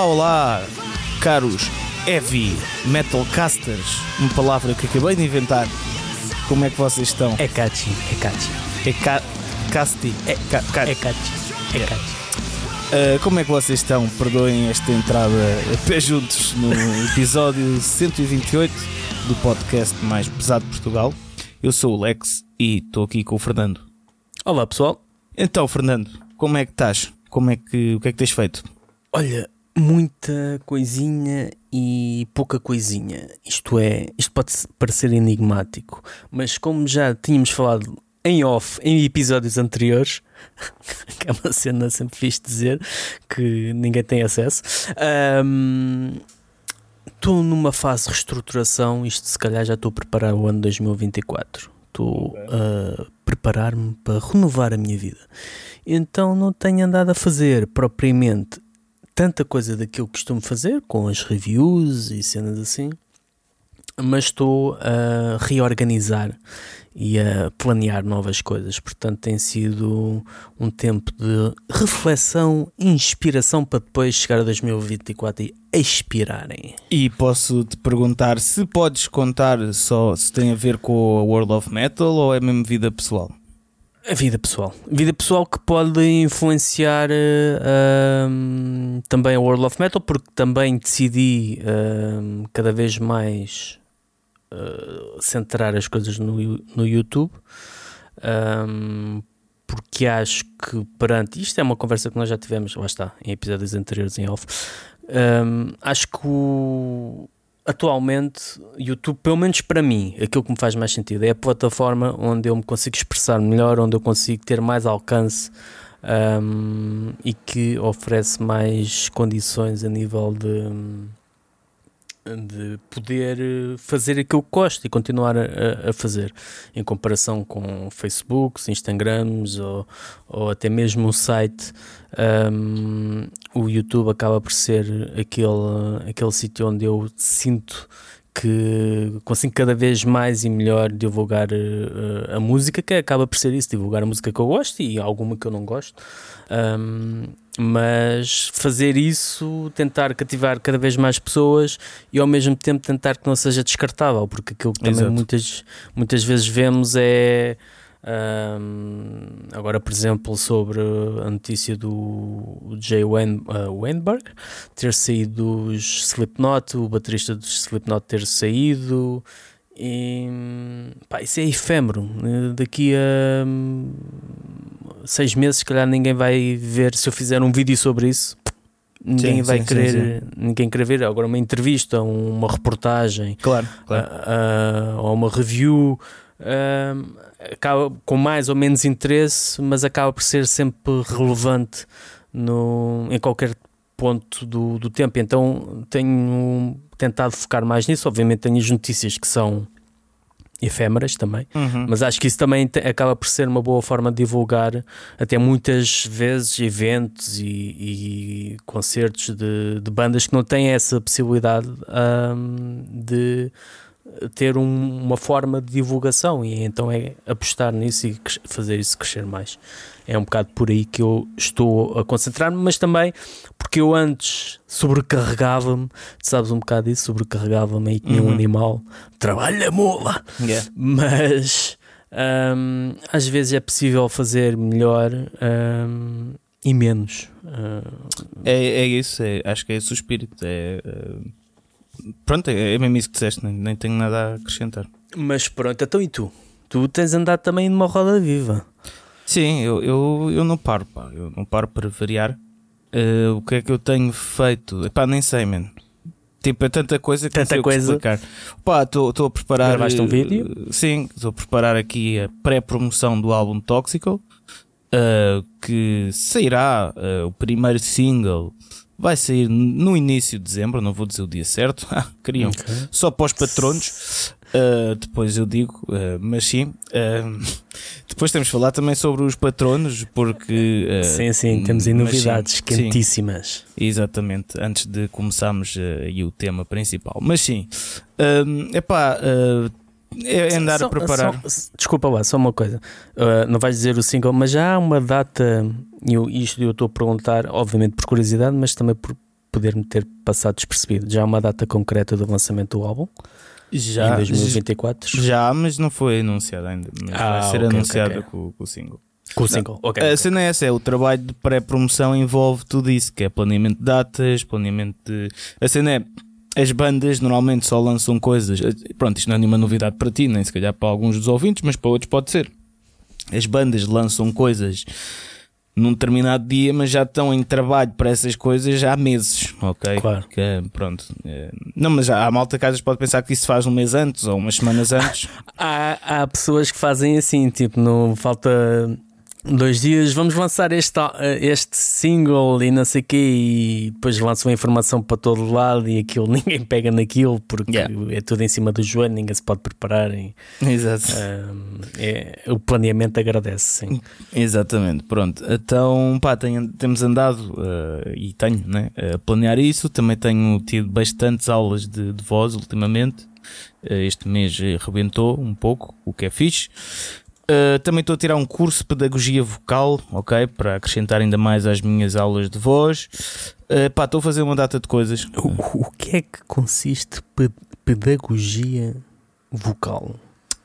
Olá, olá, caros heavy metal casters, uma palavra que acabei de inventar. Como é que vocês estão? É catchy, é catchy. É ca casti. É, ca é catchy, é catchy. Uh, como é que vocês estão? Perdoem esta entrada a pé juntos no episódio 128 do podcast mais pesado de Portugal. Eu sou o Lex e estou aqui com o Fernando. Olá pessoal. Então, Fernando, como é que estás? Como é que, o que é que tens feito? Olha, muita coisinha e pouca coisinha. Isto é, isto pode parecer enigmático, mas como já tínhamos falado em off em episódios anteriores, que é uma cena sempre fixe dizer que ninguém tem acesso. Estou numa fase de reestruturação, isto se calhar já estou a preparar o ano 2024. Estou a preparar-me para renovar a minha vida. Então não tenho andado a fazer propriamente tanta coisa daquilo que costumo fazer, com as reviews e cenas assim, mas estou a reorganizar e a planear novas coisas. Portanto, tem sido um tempo de reflexão inspiração para depois chegar a 2024 e expirarem. E posso te perguntar se podes contar só se tem a ver com a World of Metal ou é mesmo vida pessoal? A vida pessoal. Vida pessoal que pode influenciar eh, ahm, também a World of Metal, porque também decidi cada vez mais eh, centrar as coisas no, no YouTube. ahm, porque acho que perante isto é uma conversa que nós já tivemos, lá está, em episódios anteriores em off. acho que o, atualmente, YouTube, pelo menos para mim, aquilo que me faz mais sentido é a plataforma onde eu me consigo expressar melhor, onde eu consigo ter mais alcance um, e que oferece mais condições a nível de, de poder eh, fazer aquilo que gosto e continuar a, a fazer, em comparação com Facebooks, Instagrams ou, ou até mesmo o site. um, o YouTube acaba por ser aquele, aquele sítio onde eu sinto que consigo cada vez mais e melhor divulgar eh, a música, que acaba por ser isso, divulgar a música que eu gosto e alguma que eu não gosto. Um, mas fazer isso, tentar cativar cada vez mais pessoas e ao mesmo tempo tentar que não seja descartável, porque aquilo que também Exato. muitas, muitas vezes vemos é um, agora, por exemplo, sobre a notícia do Jay Wen, uh, Weinberg ter saído dos Slipknot, o baterista dos Slipknot ter saído. E, pá, isso é efêmero. Eh, Daqui a hum, seis meses, se calhar, ninguém vai ver. Se eu fizer um vídeo sobre isso, ninguém Sim, vai sim, sim, querer. Ninguém querer ver. Agora, uma entrevista, uma reportagem, Claro, ah, ah, ou uma review ah, acaba com mais ou menos interesse, mas acaba por ser sempre relevante no, em qualquer ponto do, do tempo. Então tenho tentado focar mais nisso. Obviamente tenho as notícias que são efêmeras também, Uhum. mas acho que isso também te- acaba por ser uma boa forma de divulgar até muitas vezes eventos e, e concertos de, de bandas que não têm essa possibilidade ahm, de ter um- uma forma de divulgação e então é apostar nisso e fazer isso crescer mais. É um bocado por aí que eu estou a concentrar-me, mas também porque eu antes sobrecarregava-me, sabes um bocado disso, sobrecarregava-me aí que nem um Uhum. animal, trabalha mola, Yeah. mas hum, às vezes é possível fazer melhor hum, e menos. Hum, É, é isso, é- acho que é esse o espírito. É, eh, pronto, é, é mesmo isso que disseste, nem, nem tenho nada a acrescentar. mas pronto, então e tu? Tu tens andado também numa roda viva. Sim, eu, eu, eu não paro, pá, eu não paro para variar. Eh, o que é que eu tenho feito? Epá, nem sei, mano. Tipo, é tanta coisa que não Tanta sei o que coisa. explicar. Pá, estou a preparar. Gravaste um eh, vídeo? Sim, estou a preparar aqui a pré-promoção do álbum Tóxico, eh, que sairá o primeiro single. Vai sair no início de dezembro, não vou dizer o dia certo. Queriam só para os patronos. Uh, depois eu digo, uh, mas sim. uh, depois temos de falar também sobre os patronos, porque. sim, sim, temos aí sim, novidades sim, quentíssimas. exatamente, antes de começarmos aí o tema principal. Mas sim, um, epá, é andar Só- a preparar. só- desculpa lá, só uma coisa. Uh, não vais dizer o single, mas já há uma data. e Eu, isto eu estou a perguntar, obviamente por curiosidade, mas também por poder-me ter passado despercebido. Já há uma data concreta do lançamento do álbum? Já, em 2024? Já, mas não foi anunciado ainda. Ah, vai ser ok, anunciado ok, ok. Com, com o single. Com o single. Ok, A cena é essa, é o trabalho de pré-promoção envolve tudo isso, que é planeamento de datas, planeamento de. A cena é. As bandas normalmente só lançam coisas. Pronto, isto não é nenhuma novidade para ti, nem se calhar para alguns dos ouvintes, mas para outros pode ser. As bandas lançam coisas num determinado dia, mas já estão em trabalho para essas coisas já há meses, ok? Claro. Que, pronto. é, Não, mas já há malta que às vezes pode pensar que isso se faz um mês antes ou umas semanas antes. Há, há pessoas que fazem assim, tipo, não falta dois dias, vamos lançar este, este single e não sei o quê, e depois lançam a informação para todo lado e aquilo ninguém pega naquilo porque Yeah. é tudo em cima do joelho, ninguém se pode preparar. E, Exato. hum, é, o planeamento agradece, sim. Exatamente, pronto. Então, pá, tenho- temos andado eh, e tenho né, a planear isso. Também tenho tido bastantes aulas de, de voz ultimamente. Eh, este mês rebentou um pouco, o que é fixe. Eh, também estou a tirar um curso de pedagogia vocal, ok? Para acrescentar ainda mais às minhas aulas de voz. Eh, pá, estou a fazer uma data de coisas. O, o que é que consiste pe- pedagogia vocal?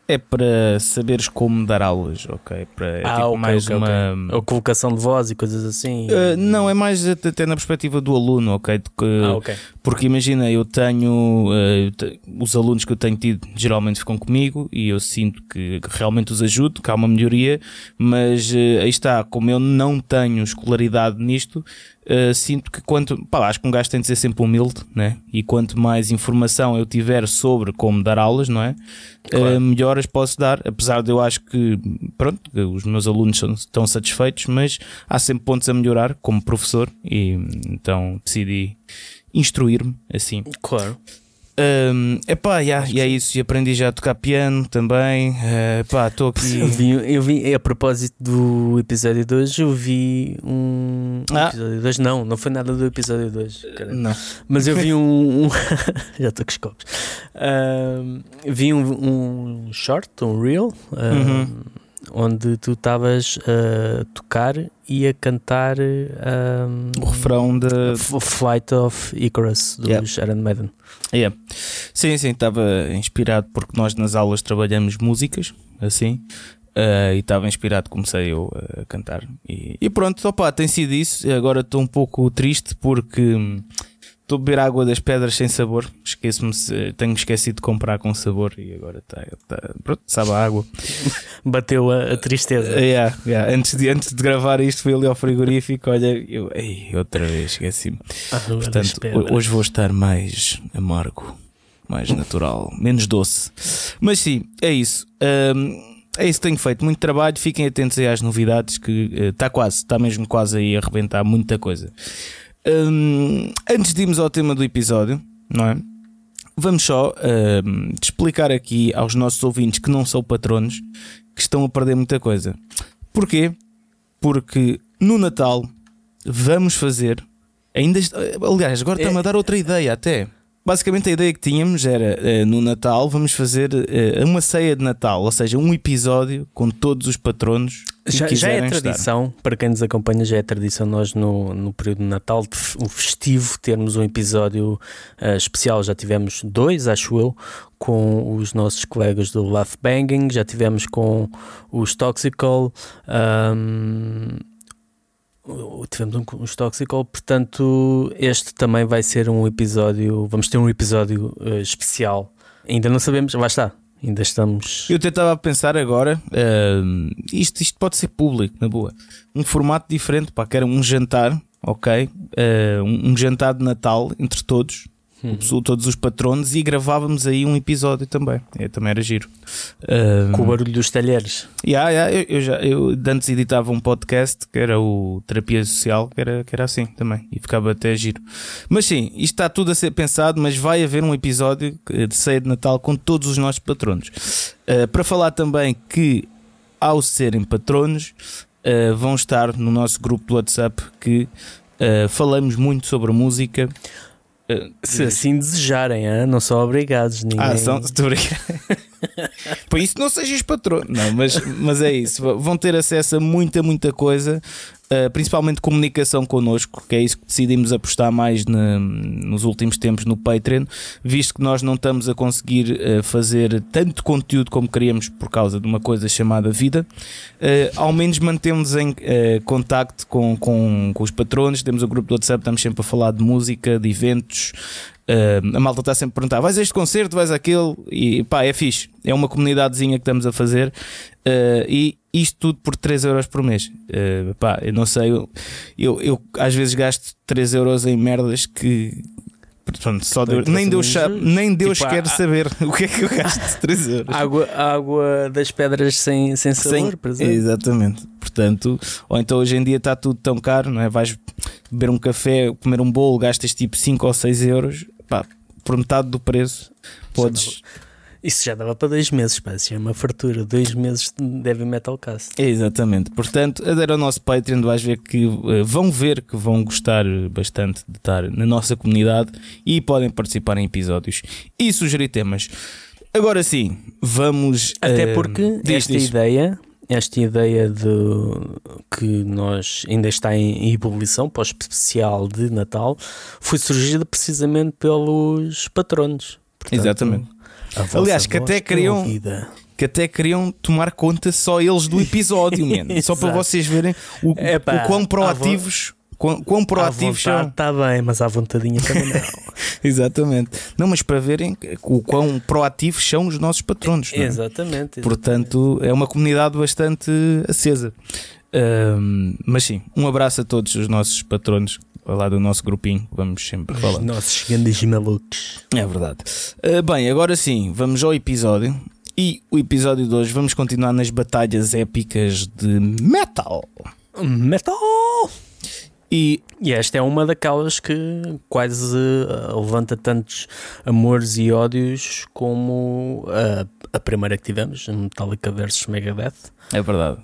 É para saberes como dar aulas, ok? Para, é Ah, tipo ok, mais ok, ok. uma. Ou colocação de voz e coisas assim? Eh, não, é mais até até na perspectiva do aluno, ok? De que- Ah, ok. Porque imagina, eu tenho te- os alunos que eu tenho tido geralmente ficam comigo e eu sinto que realmente os ajudo, que há uma melhoria, mas eh, aí está, como eu não tenho escolaridade nisto, eh, sinto que quanto pá, acho que um gajo tem de ser sempre humilde, né? E quanto mais informação eu tiver sobre como dar aulas, não é? Claro. Eh, melhoras posso dar, apesar de eu acho que pronto, os meus alunos são, estão satisfeitos, mas há sempre pontos a melhorar como professor e então decidi instruir-me assim. Claro. Um, epá, yeah, e é isso. E aprendi já a tocar piano também. Uh, epá, estou aqui. Eu vi, eu vi, a propósito do episódio 2, eu vi um. Ah. Episódio 2, não, não foi nada do episódio 2. Não. Mas eu vi um. um- já estou com os copos. Vi um, um short, um reel, Uhum. Onde tu estavas a tocar e a cantar ahm, O refrão de. Flight of Icarus dos Yeah. Iron Maiden. Yeah. Sim, sim, estava inspirado porque nós nas aulas trabalhamos músicas, assim. uh, e estava inspirado, comecei eu a cantar. E, e pronto, opá, tem sido isso. Agora estou um pouco triste porque estou a beber água das pedras sem sabor. Esqueço-me, tenho esquecido de comprar com sabor e agora está. Tá, pronto, sabe a água. Bateu a, a tristeza. Uh, yeah, yeah. Antes, de, antes de gravar isto, fui ali ao frigorífico. Olha, eu, ei, outra vez, esqueci-me. Portanto, hoje vou estar mais amargo, mais natural, menos doce. Mas sim, é isso. Hum, é isso que tenho feito. Muito trabalho. Fiquem atentos aí às novidades, que está quase, está mesmo quase aí a arrebentar muita coisa. Hum, antes de irmos ao tema do episódio, não é? Vamos só hum, explicar aqui aos nossos ouvintes que não são patronos que estão a perder muita coisa. Porquê? Porque no Natal vamos fazer. Ainda, aliás, agora está-me a dar outra ideia até. Basicamente a ideia que tínhamos era eh, no Natal vamos fazer eh, uma ceia de Natal, ou seja, um episódio com todos os patronos Já, já é quiserem estar. tradição, para quem nos acompanha, já é tradição nós no, no período de Natal, o festivo, termos um episódio eh, especial. Já tivemos dois, acho eu, com os nossos colegas do Laugh Banging, já tivemos com os Toxical. o- tivemos um com os Toxical, portanto, este também vai ser um episódio. Vamos ter um episódio eh, especial. Ainda não sabemos, lá está. Ainda estamos. Eu até estava a pensar agora, hum, isto, isto pode ser público, na boa. Um formato diferente, pá, que era um jantar, ok? Uh, um, um jantar de Natal entre todos, o pessoal- todos os patronos, e gravávamos aí um episódio também. É, também era giro. Hum, Com o barulho dos talheres. Yeah, yeah, eu, eu já eu antes editava um podcast que era o Terapia Social, que era, que era assim também, e ficava até giro. Mas sim, isto está tudo a ser pensado, mas vai haver um episódio eh, de ceia de Natal com todos os nossos patronos. Uh, para falar também que, ao serem patronos, uh, vão estar no nosso grupo do WhatsApp que uh, falamos muito sobre música. Se assim desejarem, hã? não são obrigados. Ninguém... ah, são, estou. Por isso não sejas patrão. Não, mas, mas é isso. Vão ter acesso a muita, muita coisa. Uh, principalmente comunicação connosco, que é isso que decidimos apostar mais na, nos últimos tempos no Patreon, visto que nós não estamos a conseguir uh, fazer tanto conteúdo como queríamos por causa de uma coisa chamada vida. Uh, ao menos mantemos em contacto com, com, com os patronos, temos o grupo do WhatsApp, estamos sempre a falar de música, de eventos, Uh, a malta está sempre a perguntar: vais a este concerto, vais àquele? E pá, é fixe. É uma comunidadezinha que estamos a fazer. Uh, e isto tudo por 3 euros por mês. Uh, pá, eu não sei. Eu, eu, eu, às vezes gasto 3 euros em merdas que. Pronto, só Deus, nem, Deus sabe, nem Deus tipo, quer a, saber o que é que eu gasto 3 euros. Água, água das pedras sem, sem sabor, sem, por exemplo. Exatamente. Portanto, ou então hoje em dia está tudo tão caro, não é? Vais beber um café, comer um bolo, gastas tipo 5 ou 6 euros pá, por metade do preço, podes. Isso já dava para dois meses, pá. Isso é uma fartura. Dois meses de Heavy Metal Cast. Exatamente. Portanto, adera ao nosso Patreon, vais ver que uh, vão ver que vão gostar bastante de estar na nossa comunidade e podem participar em episódios e sugerir temas. Agora sim, vamos. Até uh, porque diz, esta diz. ideia esta ideia de que nós ainda está em ebulição para o especial de Natal foi surgida precisamente pelos patronos. Portanto, Exatamente. Aliás, que até queriam que até queriam tomar conta só eles do episódio, man. só para vocês verem o, Epá, o quão proativos Quão, quão proativos são. Está bem, mas à vontadinha também não. exatamente. Não, mas para verem o quão proativos são os nossos patronos. É? Exatamente, exatamente, Portanto, é uma comunidade bastante acesa. Um, mas sim, um abraço a todos os nossos patronos lá do nosso grupinho, vamos sempre falar. Os nossos grandes malucos. É verdade. Uh, bem, agora sim, vamos ao episódio. E o episódio de hoje vamos continuar nas batalhas épicas de metal. Metal! E, e, esta é uma daquelas que quase uh, levanta tantos amores e ódios como a, a primeira que tivemos, Metallica versus Megadeth. É verdade.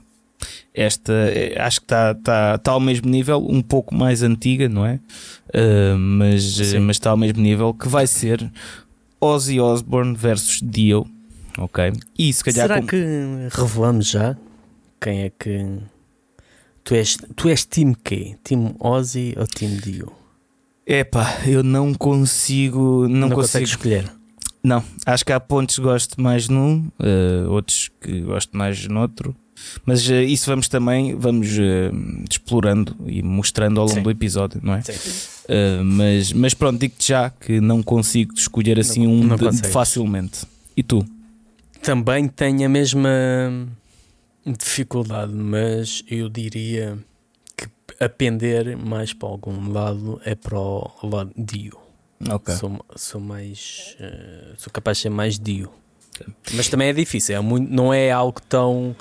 Esta é, acho que está tá, tá ao mesmo nível, um pouco mais antiga, não é? Uh, mas, mas está ao mesmo nível que vai ser Ozzy Osbourne versus Dio. Ok? E se calhar. Será com... que revelamos já quem é que Tu és, tu és time quê? Time Ozzy ou time Dio? Epá, eu não consigo. Não, não consigo escolher. Não, acho que há pontos que gosto mais num, uh, outros que gosto mais noutro. Mas uh, isso vamos também vamos uh, explorando e mostrando ao longo Sim. do episódio, não é? mas, mas pronto, digo-te já que não consigo escolher assim não, um não de, facilmente. E tu? Também tenho a mesma dificuldade, mas eu diria que a pender mais para algum lado é para o lado Dio. Okay. Sou, sou mais. Uh, sou capaz de ser mais Dio. Mas também é difícil, é muito, não é algo tão.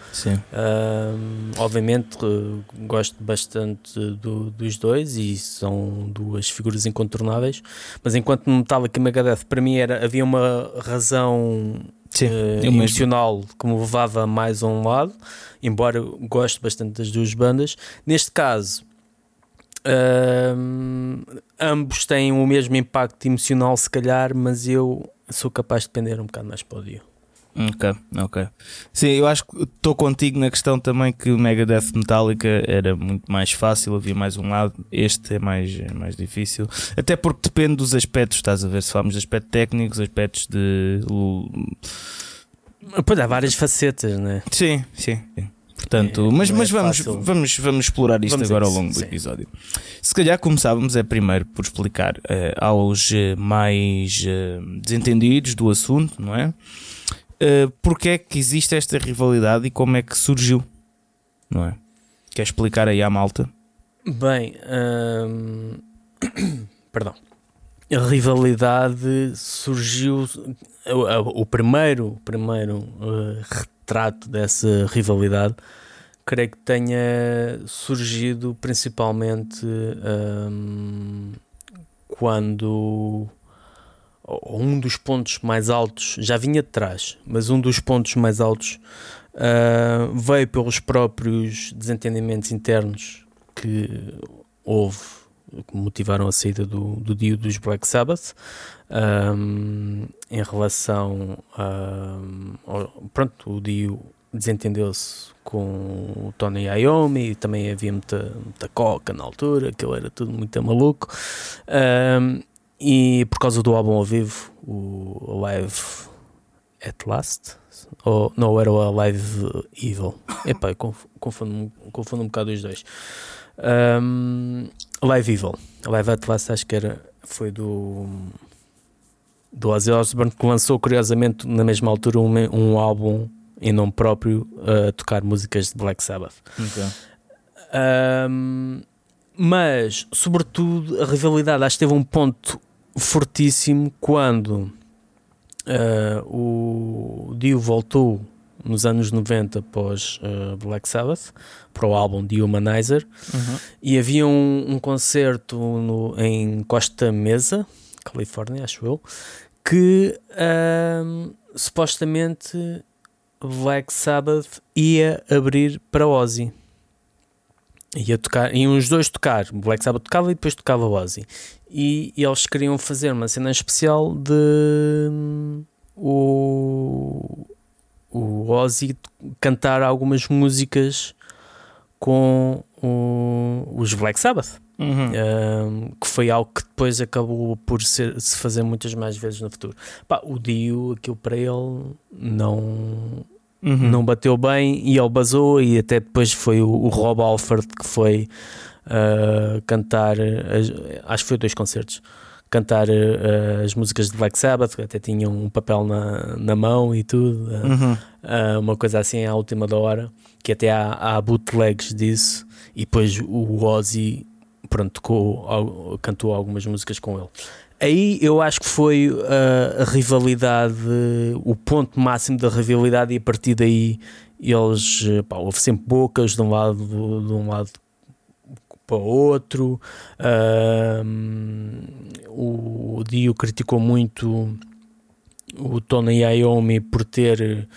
Uh, obviamente, uh, gosto bastante do, dos dois e são duas figuras incontornáveis. Mas enquanto Metallica e Megadeth, para mim era, havia uma razão Sim, uh, emocional que me levava mais a um lado, embora goste bastante das duas bandas. Neste caso, uh, ambos têm o mesmo impacto emocional, se calhar, mas eu sou capaz de depender um bocado mais para o Dio. Ok, ok. Sim, eu acho que estou contigo na questão também que o Megadeth Metallica era muito mais fácil, havia mais um lado, este é mais, é mais difícil. Até porque depende dos aspectos, estás a ver? Se falamos de aspectos técnicos, aspectos de. Pois há várias facetas, não é? Sim, sim. sim. Portanto, é, mas, mas é vamos, vamos, vamos explorar isto vamos agora ao longo do sim. episódio. Se calhar começávamos é primeiro por explicar uh, aos uh, mais uh, desentendidos do assunto, não é? Uh, porque é que existe esta rivalidade e como é que surgiu, não é? Quer explicar aí à malta? Bem, hum, perdão. A rivalidade surgiu. O, primeiro, primeiro uh, retrato dessa rivalidade creio que tenha surgido principalmente um, quando um dos pontos mais altos, já vinha de trás, mas um dos pontos mais altos uh, veio pelos próprios desentendimentos internos que houve que motivaram a saída do, do Dio dos Black Sabbath um, em relação a ao, pronto, o Dio desentendeu-se com o Tony Iommi e também havia muita, muita coca na altura, aquilo era tudo muito maluco um, e por causa do álbum ao vivo o Live at Last ou não era o Live Evil epá, confundo, confundo um bocado os dois um, Live Evil Live at Last acho que era foi do do Ozzy Osbourne que lançou curiosamente na mesma altura um, um álbum em nome próprio a tocar músicas de Black Sabbath. Okay. Um, mas, sobretudo, a rivalidade acho que teve um ponto fortíssimo quando uh, o Dio voltou nos anos 90 após uh, Black Sabbath para o álbum The Humanizer uhum. e havia um, um concerto no, em Costa Mesa, Califórnia, acho eu, que uh, supostamente Black Sabbath ia abrir para Ozzy. Ia tocar, iam os dois tocar. Black Sabbath tocava e depois tocava Ozzy. E, e eles queriam fazer uma cena especial de um, o, o Ozzy cantar algumas músicas com o, os Black Sabbath. Uhum. Um, que foi algo que depois acabou por ser, se fazer muitas mais vezes no futuro. Pá, o Dio, aquilo para ele não, uhum. não bateu bem e ele basou. E até depois foi o, o Rob Alford que foi uh, cantar, acho que foi dois concertos. Cantar uh, as músicas de Black Sabbath, que até tinham um papel na, na mão e tudo, uh, uhum. uma coisa assim à última da hora, que até há, há bootlegs disso, e depois o Ozzy pronto, tocou, cantou algumas músicas com ele. Aí eu acho que foi uh, a rivalidade, o ponto máximo da rivalidade, e a partir daí eles pá, houve sempre bocas de um lado, de um lado para outro. O Dio criticou muito o Tony Iommi por ter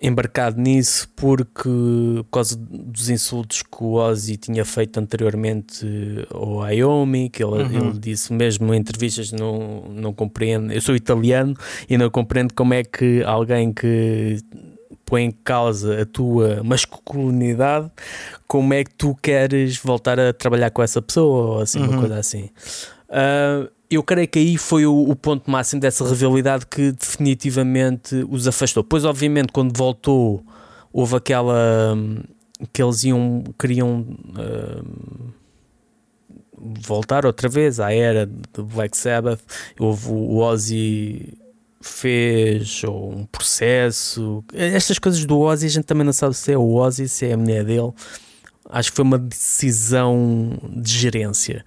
embarcado nisso porque por causa dos insultos que o Ozzy tinha feito anteriormente ao Iommi, que ele, uhum. ele disse mesmo em entrevistas não, não compreendo, eu sou italiano e não compreendo como é que alguém que põe em causa a tua masculinidade, como é que tu queres voltar a trabalhar com essa pessoa ou assim, uhum. uma coisa assim. Uh, eu creio que aí foi o, o, ponto máximo dessa rivalidade que definitivamente os afastou. Pois, obviamente, quando voltou, houve aquela hum, que eles iam, queriam uh, voltar outra vez à era de Black Sabbath. Houve o Ozzy fez ou um processo. Estas coisas do Ozzy a gente também não sabe se é o Ozzy, se é a mulher dele. Acho que foi uma decisão de gerência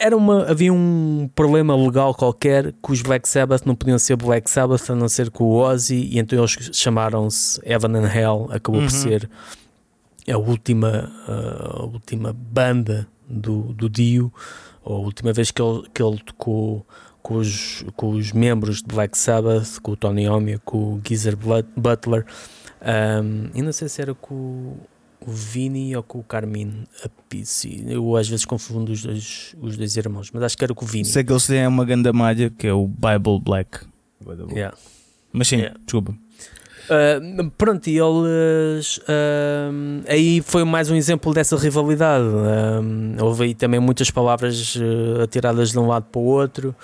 era uma, havia um problema legal qualquer que os Black Sabbath não podiam ser Black Sabbath a não ser com o Ozzy, e então eles chamaram-se Heaven and Hell. Acabou uhum. por ser a última, a última banda do, do Dio, ou a última vez que ele, que ele tocou com os, com os membros de Black Sabbath, com o Tony Iommi, com o Geezer Butler. Um, e não sei se era com o Vini ou com o Carmine Appici. Eu às vezes confundo os dois, os dois irmãos, mas acho que era com o Vini. Sei que eles têm uma grande malha que é o Bible Black. Yeah. Mas sim, yeah. desculpa. Uh, pronto, e eles uh, aí foi mais um exemplo dessa rivalidade. Uh, houve aí também muitas palavras atiradas de um lado para o outro.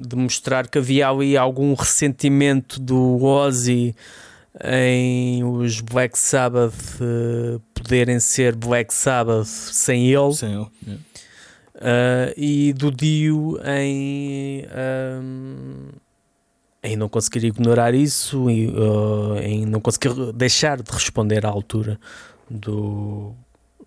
De mostrar que havia ali algum ressentimento do Ozzy em os Black Sabbath uh, poderem ser Black Sabbath sem ele. Sem ele. Yeah. Uh, e do Dio em, um, em não conseguir ignorar isso e, uh, em não conseguir deixar de responder à altura do,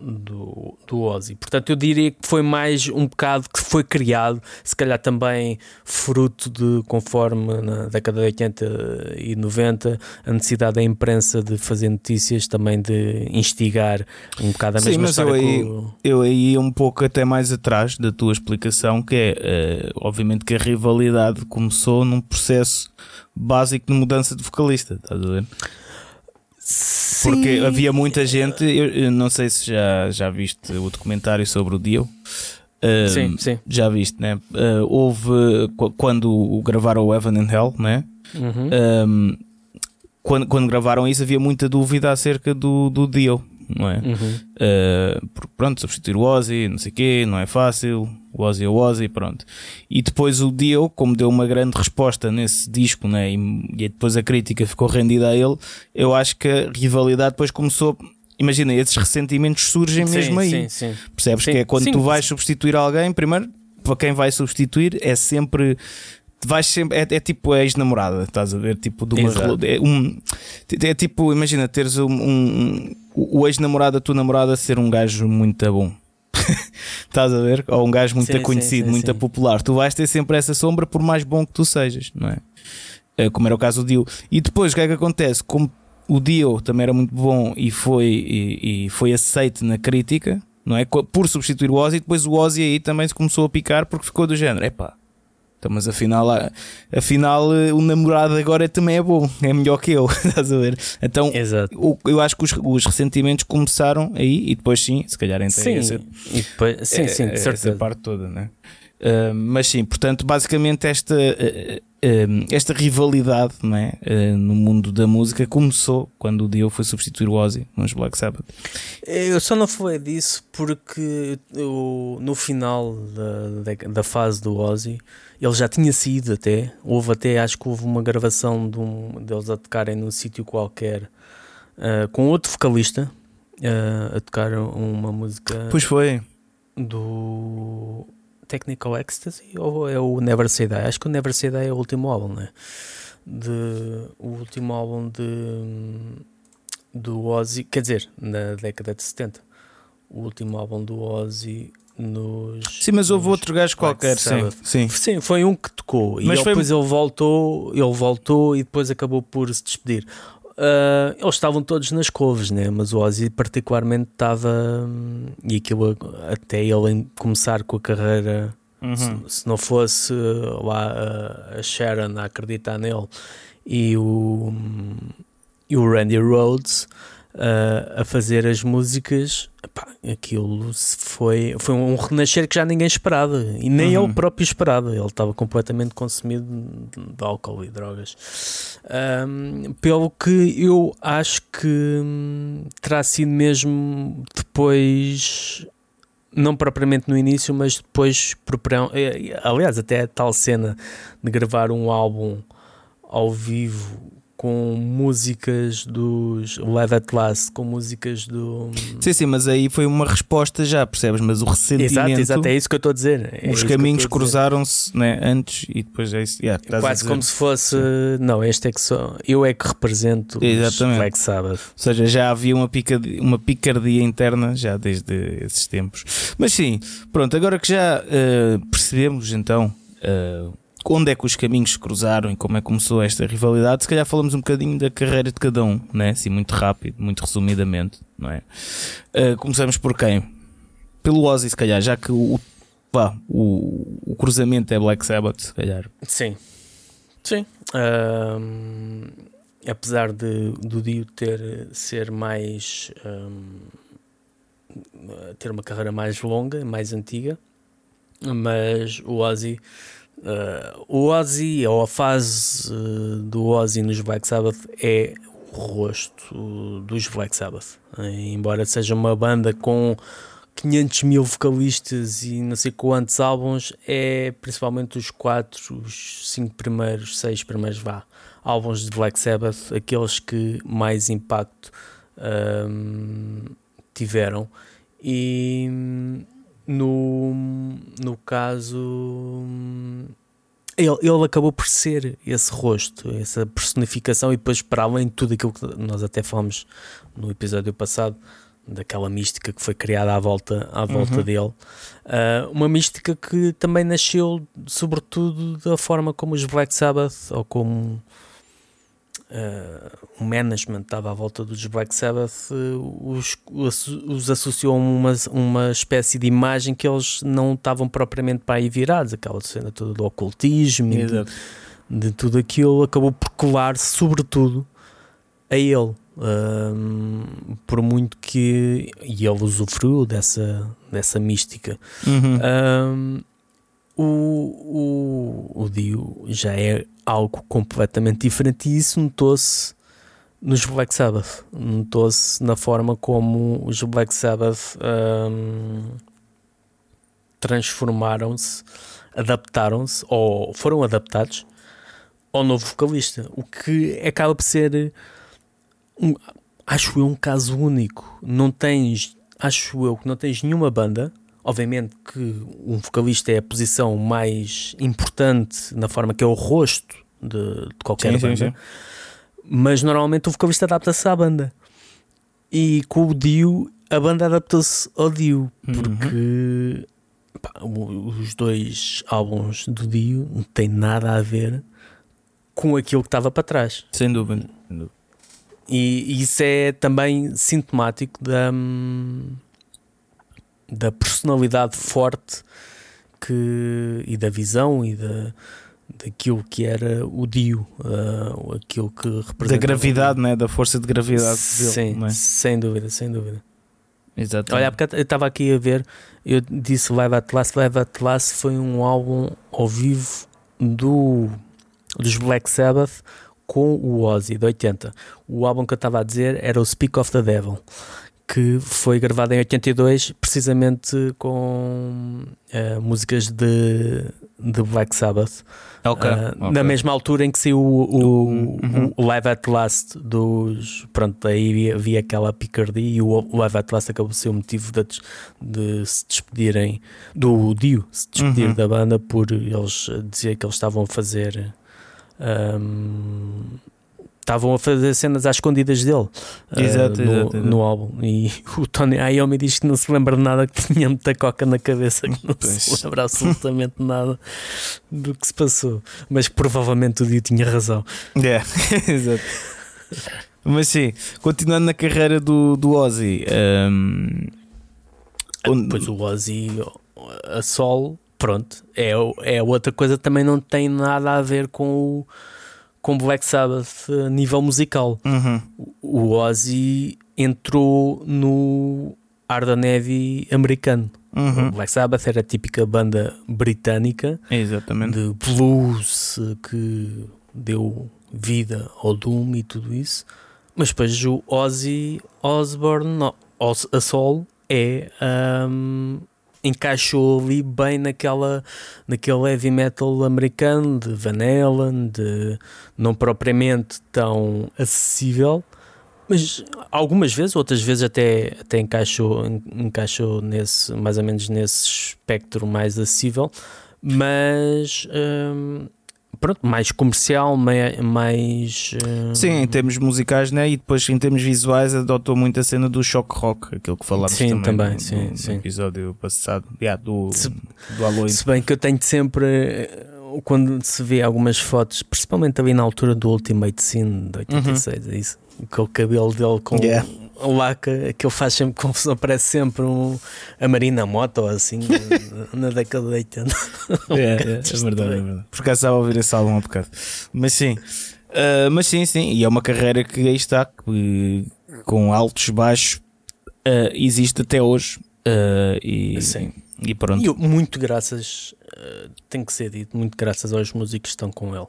do, do Ozzy. Portanto, eu diria que foi mais um bocado que foi criado, se calhar também fruto de, conforme na década de 80 e 90, a necessidade da imprensa de fazer notícias, também de instigar um bocado a Sim, mesma mas eu aí, o... eu aí um pouco até mais atrás da tua explicação, que é, uh, obviamente que a rivalidade começou num processo básico de mudança de vocalista, estás a ver? Porque havia muita gente, eu, eu não sei se já, já viste o documentário sobre o Dio. Uh, sim, sim. Já viste, né? Uh, houve quando gravaram o Evan and Hell, né? Uhum. Um, quando, quando gravaram isso havia muita dúvida acerca do, do Dio, não é? Uhum. Uh, porque, pronto, substituir o Ozzy, não sei o quê, não é fácil. O Ozzy é o Ozzy, pronto. E depois o Dio, como deu uma grande resposta nesse disco, né? E, e depois a crítica ficou rendida a ele, eu acho que a rivalidade depois começou imagina, esses ressentimentos surgem sim, mesmo aí. Sim, sim. Percebes que é quando tu vais substituir alguém, primeiro, para quem vai substituir, é sempre. Vais sempre, é, é tipo a ex-namorada, estás a ver? Tipo, de uma, é, um, é tipo, imagina, teres um, um, o ex-namorado da tua namorada ser um gajo muito bom. estás a ver? Ou um gajo muito sim, conhecido, sim, muito popular. Tu vais ter sempre essa sombra, por mais bom que tu sejas, não é? é como era o caso do Dio. E depois o que é que acontece? Como o Dio também era muito bom e foi, e, e foi aceito na crítica, não é? Por substituir o Ozzy, depois o Ozzy aí também se começou a picar porque ficou do género, epá. Então, mas afinal, afinal, o namorado agora também é bom, é melhor que eu, estás a ver? Então, Exato. eu acho que os, os, ressentimentos começaram aí e depois sim, se calhar então sim, essa, depois, sim, sim, essa certeza. parte toda, né? Uh, mas sim, portanto, basicamente esta, uh, esta rivalidade não é? no mundo da música começou quando o Dio foi substituir o Ozzy nos Black Sabbath. Eu só não falei disso porque eu, no final da, da, da, fase do Ozzy ele já tinha saído até. Houve até, acho que houve uma gravação de um, deles a tocarem num sítio qualquer com outro vocalista a tocar uma música. Pois foi. Do Technical Ecstasy ou é o Never Say Die? Acho que o Never Say Die é o último álbum, né? De, o último álbum de do Ozzy, quer dizer, na década de 70. O último álbum do Ozzy nos. Sim, mas houve outro gajo qualquer, sim, sim. Sim, foi um que tocou. Mas e foi- depois ele voltou, ele voltou e depois acabou por se despedir. Ah, eles estavam todos nas couves, né? mas o Ozzy particularmente estava hum, e aquilo até ele começar com a carreira Uhum. se, se não fosse uh, lá uh, a Sharon a acreditar nele e o, e o Randy Rhodes uh, a fazer as músicas, epá, aquilo foi, foi um renascer que já ninguém esperava e nem Uhum. ele próprio esperava. Ele estava completamente consumido de, álcool e drogas. Um, pelo que eu acho que hum, terá sido mesmo depois não propriamente no início, mas depois propriam- eh, aliás, até a tal cena de gravar um álbum ao vivo com músicas dos Live at Last, com músicas do Sim, sim, mas aí foi uma resposta já, percebes? Mas o ressentimento, Exato, exato, é isso que eu estou a dizer. É os caminhos cruzaram-se né, antes e depois é isso. Yeah, Quase como se fosse, não, este é que só, eu é que represento os Exatamente. Black Sabbath. Ou seja, já havia uma picardia, uma picardia interna já desde esses tempos. Mas sim, pronto, agora que já eh, percebemos então eh, onde é que os caminhos se cruzaram e como é que começou esta rivalidade, se calhar falamos um bocadinho da carreira de cada um, né? assim, muito rápido, muito resumidamente. Não é? Eh, começamos por quem? Pelo Ozzy, se calhar, já que o, vá, o, o cruzamento é Black Sabbath, se calhar. Sim, sim. Ahm, apesar de do Dio ter ser mais ahm, ter uma carreira mais longa, mais antiga, mas o Ozzy ah, o Ozzy ou a fase ah, do Ozzy nos Black Sabbath é o rosto dos Black Sabbath, Eh, embora seja uma banda com 500 mil vocalistas e não sei quantos álbuns, é principalmente os 4, os 5 primeiros, 6 primeiros vá, álbuns de Black Sabbath, aqueles que mais impacto ahm, tiveram. E no, no caso, ele, ele acabou por ser esse rosto, essa personificação, e depois, para além de tudo aquilo que nós até falamos no episódio passado, daquela mística que foi criada à volta, à volta Uhum. dele, ah, uma mística que também nasceu, sobretudo, da forma como os Black Sabbath ou como ah, o management estava à volta dos Black Sabbath, ah, os, os, os associou a uma, uma espécie de imagem que eles não estavam propriamente para aí virados, aquela cena toda do ocultismo de, de tudo aquilo, acabou por colar sobretudo a ele. um, por muito que e ele usufruiu dessa, dessa mística. Uhum. Um, o, o, o Dio já é algo completamente diferente e isso notou-se nos Black Sabbath. Notou-se na forma como os Black Sabbath um, transformaram-se, adaptaram-se ou foram adaptados ao novo vocalista, o que acaba por ser um, acho eu um caso único. Não tens, acho eu que não tens nenhuma banda Obviamente que um vocalista é a posição mais importante na forma que é o rosto de, de qualquer Sim, sim, banda, sim. mas normalmente o vocalista adapta-se à banda. E com o Dio, a banda adaptou-se ao Dio, Uhum. porque pá, o- os dois álbuns do Dio não têm nada a ver com aquilo que estava para trás. Sem dúvida. Sem dúvida. E, e isso é também sintomático da, hum, da personalidade forte que, e da visão e da, daquilo que era o Dio, ah, aquilo que representa Da gravidade, né? da força de gravidade dele. Sim, não é? sem dúvida, sem dúvida. Exato. Olha, há bocado eu estava aqui a ver, eu disse Live at Last, Live at Last foi um álbum ao vivo do, dos Black Sabbath com o Ozzy, de 80. O álbum que eu estava a dizer era o Speak of the Devil, que foi gravado em 82, precisamente com eh, músicas de, de Black Sabbath. Ah, ok. Na mesma altura em que saiu o, o, Uhum. o Live at Last dos. Pronto, aí havia aquela picardia e o Live at Last acabou por ser o motivo de, de se despedirem do Dio, se despedir Uhum. da banda por eles dizer que eles estavam a fazer. ahm, Estavam a fazer cenas às escondidas dele ah, Exato, no, exato, no álbum. E o Tony Iommi diz que não se lembra de nada, que tinha muita coca na cabeça, que não Pois. se lembra absolutamente nada do que se passou. Mas provavelmente o Dio tinha razão. Yeah, exato. Mas sim, continuando na carreira do, do Ozzy, um, onde- Depois o Ozzy a solo, pronto, é, é outra coisa que também não tem nada a ver com o com Black Sabbath a nível musical. Uhum, O Ozzy entrou no Arda Heavy americano. Uhum, Black Sabbath era a típica banda britânica exatamente. de blues eh, que deu vida ao Doom e tudo isso. Mas depois o Ozzy Osbourne a solo é ahm, encaixou ali bem naquela naquele heavy metal americano de Van Halen, de não propriamente tão acessível, mas algumas vezes, outras vezes até, até encaixou, en- encaixou nesse, mais ou menos nesse espectro mais acessível, mas hum, pronto, mais comercial, mai- mais hum, Sim, em termos musicais, né? E depois em termos visuais adotou muito a cena do shock rock, aquilo que falámos Sim, também, também, no, sim, no sim. episódio passado, yeah, do, Se- do Halloween. Se bem que eu tenho sempre, eh, quando se vê algumas fotos, principalmente ali na altura do Ultimate Scene de 86, é isso? Com o cabelo dele com Yeah. A laca, que ele faz sempre confusão, parece sempre um, a Marina Moto ou assim, na, na década de 80. É, é, é verdade, é verdade. Por acaso estava a ouvir esse álbum há bocado. Mas sim, Ah, mas sim, sim. E é uma carreira que aí está, que, com altos, baixos, ah, existe até hoje. Ah, e, Sim. e pronto. E eu, muito graças, eh, tem que ser dito, muito graças aos músicos que estão com ele.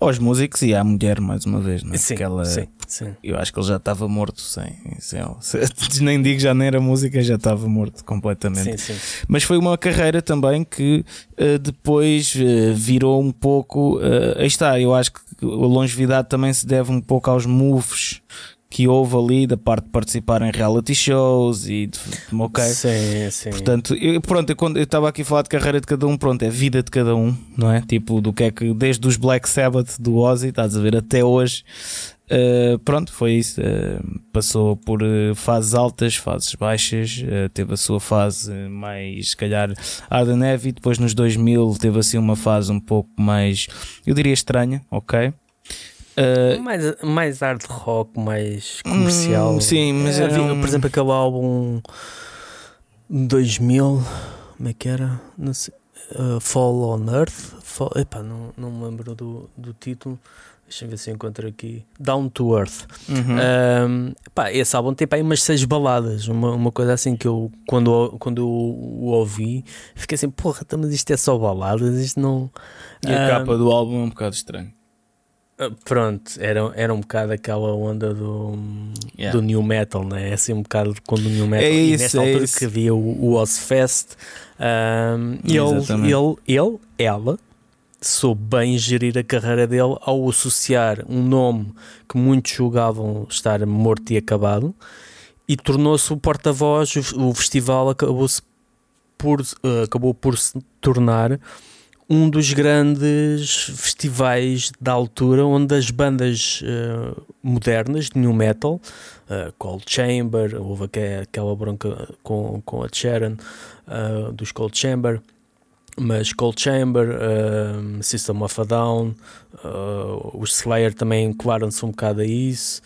Aos músicos e à mulher, mais uma vez, não é? sim, Porque ela- sim, sim. Eu acho que ele já estava morto sem, sem ela. Nem digo já nem era música, já estava morto completamente. Sim, sim. Mas foi uma carreira também que eh, depois eh, virou um pouco. eh, aí está, eu acho que a longevidade também se deve um pouco aos moves que houve ali, da parte de participar em reality shows e de, ok. Sim, sim. Portanto, eu, pronto, eu, quando eu estava aqui a falar de carreira de cada um, pronto, é vida de cada um, não é? Tipo, do que é que, desde os Black Sabbath do Ozzy, estás a ver, até hoje, Uh, pronto, foi isso. Uh, passou por uh, fases altas, fases baixas. teve a sua fase mais, se calhar, Arda Neve. Depois, nos 2000, teve assim uma fase um pouco mais, eu diria, estranha. Ok. Mais, mais hard rock, mais comercial. Hum, sim, mas havia, um- por exemplo, aquele álbum 2000, como é que era? Não sei, Fall on Earth. Fall, epá, não, não me lembro do, do título. Deixa-me ver se eu encontro aqui. Down to Earth. Uhum. Um, pá, esse álbum tem pá, aí umas seis baladas, uma, uma coisa assim que eu, quando, quando eu o ouvi, fiquei assim, porra, então, mas isto é só baladas, isto não. E a Um, capa do álbum é um bocado estranho. ah, Pronto, era, era um bocado aquela onda do, Yeah. do New Metal, né? É assim um bocado quando o New Metal. É e isso, nesta é altura isso. que havia o, o Ozfest, um, ele, ele, ele, ela, soube bem gerir a carreira dele ao associar um nome que muitos julgavam estar morto e acabado e tornou-se o porta-voz. O, festival acabou-se por, eh, acabou por se tornar um dos grandes festivais da altura onde as bandas eh, modernas de new metal, eh, Cold Chamber, houve aque- aquela bronca com, com a Sharon eh, dos Cold Chamber, mas Cold Chamber, eh, System of a Down, eh, os Slayer também colaram-se um bocado a isso.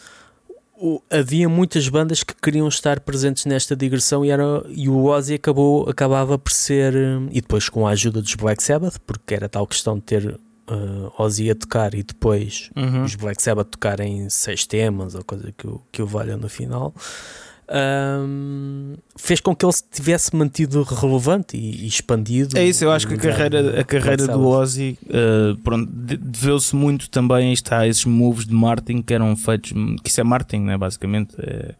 O- havia muitas bandas que queriam estar presentes nesta digressão e, era, e o Ozzy acabou, acabava por ser, eh, e depois com a ajuda dos Black Sabbath, porque era tal questão de ter eh, Ozzy a tocar e depois Uhum. os Black Sabbath tocarem seis temas ou coisa que o, que o valha no final, ahm, fez com que ele se tivesse mantido relevante e, e expandido. É isso, eu acho que a carreira, do a carreira do. Ozzy uh, deveu-se muito também a isto, a esses moves de marketing que eram feitos, que isso é marketing, né, basicamente, é,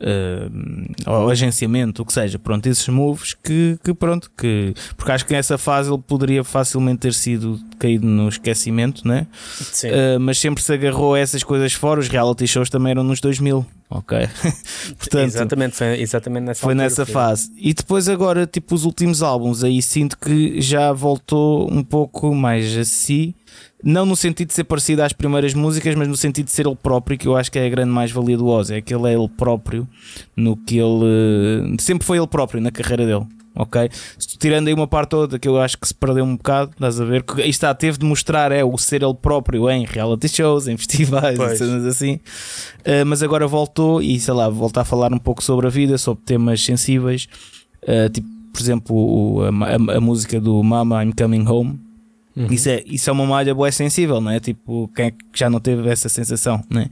uh, ou agenciamento, o que seja, pronto, esses moves que, que pronto, que, porque acho que nessa fase ele poderia facilmente ter sido caído no esquecimento, né? Sim. Uh, mas sempre se agarrou a essas coisas fora, os reality shows também eram nos 2000, ok? portanto, exatamente, foi exatamente nessa foi nessa foi- fase. E depois agora, tipo, os últimos álbuns, aí sinto que já voltou um pouco mais a si. Não no sentido de ser parecido às primeiras músicas, mas no sentido de ser ele próprio, que eu acho que é a grande mais-valia do Ozzy. É que ele é ele próprio no que ele... Sempre foi ele próprio na carreira dele. Ok? Tirando aí uma parte toda que eu acho que se perdeu um bocado, estás a ver? Que aí está, teve de mostrar é, o ser ele próprio em reality shows, em festivais, Pois. e cenas assim. Uh, mas agora voltou e sei lá, volta a falar um pouco sobre a vida, sobre temas sensíveis, Uh, tipo, por exemplo, o- a, a- a música do Mama I'm Coming Home. Uhum. Isso, é, isso é uma malha boa sensível, não é? Tipo, quem é que já não teve essa sensação, não é?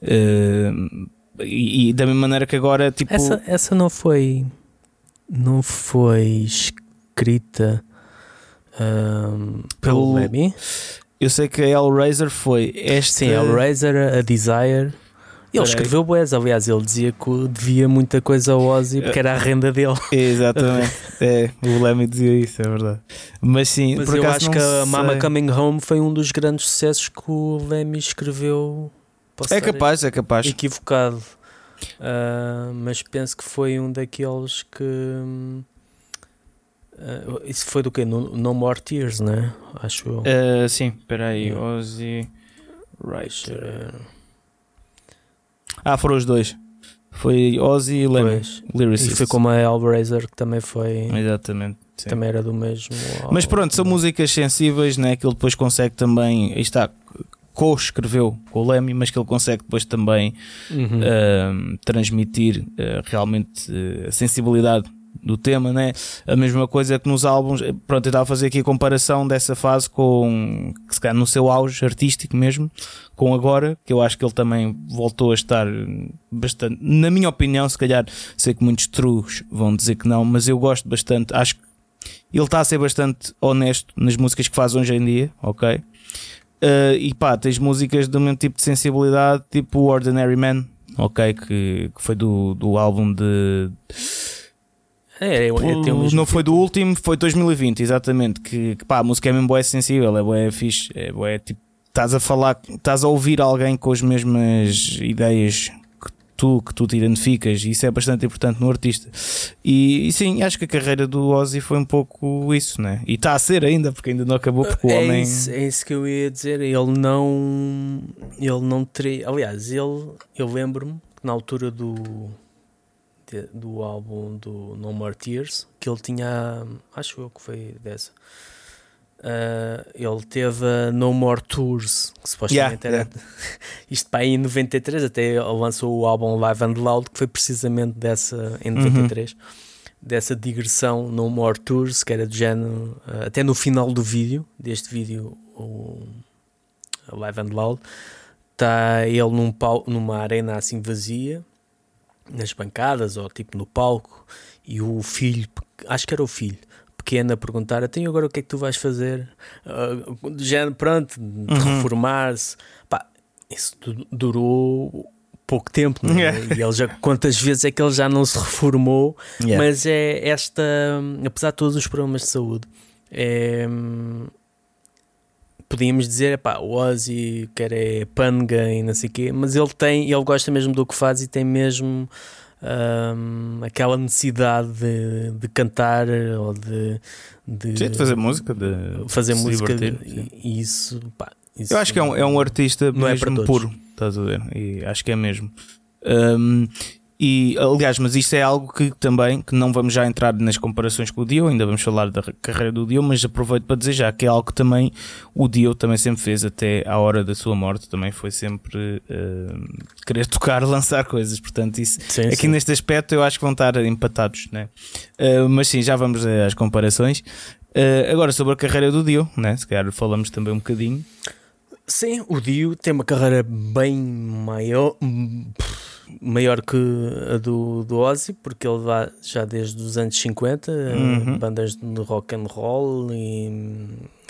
Uh, e, e da mesma maneira que agora, tipo, Essa, essa não foi. Não foi escrita ahm, pelo Pelo- Lemmy. eu sei que a Hellraiser foi esta. Sim, Razor, a Desire. Ele escreveu Boas, aliás, ele dizia que devia muita coisa ao Ozzy porque era a renda dele. Exatamente, é, o Lemmy dizia isso, é verdade. Mas sim, Mas eu acho que a Mama sei. Coming Home foi um dos grandes sucessos que o Lemmy escreveu. Posso É capaz, é capaz. equivocado. Ah, mas penso que foi um daqueles que. ah, isso foi do quê? No, no More Tears, né? Acho eu. Uh, sim, espera aí, Yeah. Ozzy. Ver. Ah, foram os dois. Foi Ozzy e Lemmy. E foi como a Hellraiser, que também foi. Exatamente. sim. Também era do mesmo. Mas pronto, são músicas sensíveis, né? Que ele depois consegue também. Aí está, co-escreveu com o Lemmy, mas que ele consegue depois também Uhum. ahm, transmitir ah, realmente ah, a sensibilidade do tema, né? A mesma coisa que nos álbuns. eh, Pronto, eu estava a fazer aqui a comparação dessa fase com, se calhar no seu auge artístico mesmo, com agora, que eu acho que ele também voltou a estar bastante, na minha opinião, se calhar, sei que muitos trus vão dizer que não, mas eu gosto bastante, acho que ele está a ser bastante honesto nas músicas que faz hoje em dia, ok? Uh, e pá, tens músicas do mesmo tipo de sensibilidade, tipo Ordinary Man, ok? Que, que foi do, do álbum de. É, tem o não foi do tipo. último, foi 2020, exatamente. Que, que pá, a música é mesmo boa, é sensível, é boa, é fixe, é boa, é tipo. Estás a falar, estás a ouvir alguém com as mesmas ideias que tu, que tu te identificas, e isso é bastante importante no artista. E, e sim, acho que a carreira do Ozzy foi um pouco isso, né? E está a ser ainda, porque ainda não acabou, porque o é, homem. isso, é isso que eu ia dizer. Ele não. Ele não teria. Aliás, ele. Eu lembro-me que na altura do. De- do álbum do No More Tears, que ele tinha. Acho eu que foi dessa. ah, ele teve a No More Tours, que supostamente Yeah, era. Isto para aí em 93, até ele lançou o álbum Live and Loud, que foi precisamente dessa. em 93. Dessa digressão No More Tours, que era do género. ah, até no final do vídeo, deste vídeo, o, Live and Loud, está ele num pau, numa arena assim vazia, nas bancadas ou tipo no palco, e o filho, acho que era o filho, pequeno a perguntar: então agora o que é que tu vais fazer? Uh, já, pronto, uhum. reformar-se. Isso durou pouco tempo, né? yeah. e ele já, quantas vezes é que ele já não se reformou, yeah. mas é esta, apesar de todos os problemas de saúde, é, podíamos dizer, pá, o Ozzy quer é panga e não sei o quê, mas ele tem, ele gosta mesmo do que faz e tem mesmo um, aquela necessidade de, de, cantar ou de, de, de fazer música, de fazer música e, e isso, pá, isso, Eu acho que é um, é um artista não mesmo é puro, estás a ver? E acho que é mesmo. Um, e aliás, mas isto é algo que também que não vamos já entrar nas comparações com o Dio, ainda vamos falar da carreira do Dio, mas aproveito para dizer já que é algo que também o Dio também sempre fez até à hora da sua morte, também foi sempre uh, querer tocar, lançar coisas, portanto, isso sim, aqui sim. neste aspecto eu acho que vão estar empatados, né? Uh, mas sim, já vamos às comparações. Uh, agora sobre a carreira do Dio, né? se calhar falamos também um bocadinho. Sim, o Dio tem uma carreira bem maior, maior que a do, do Ozzy, porque ele vai já desde os anos 50, uhum. bandas de rock and roll e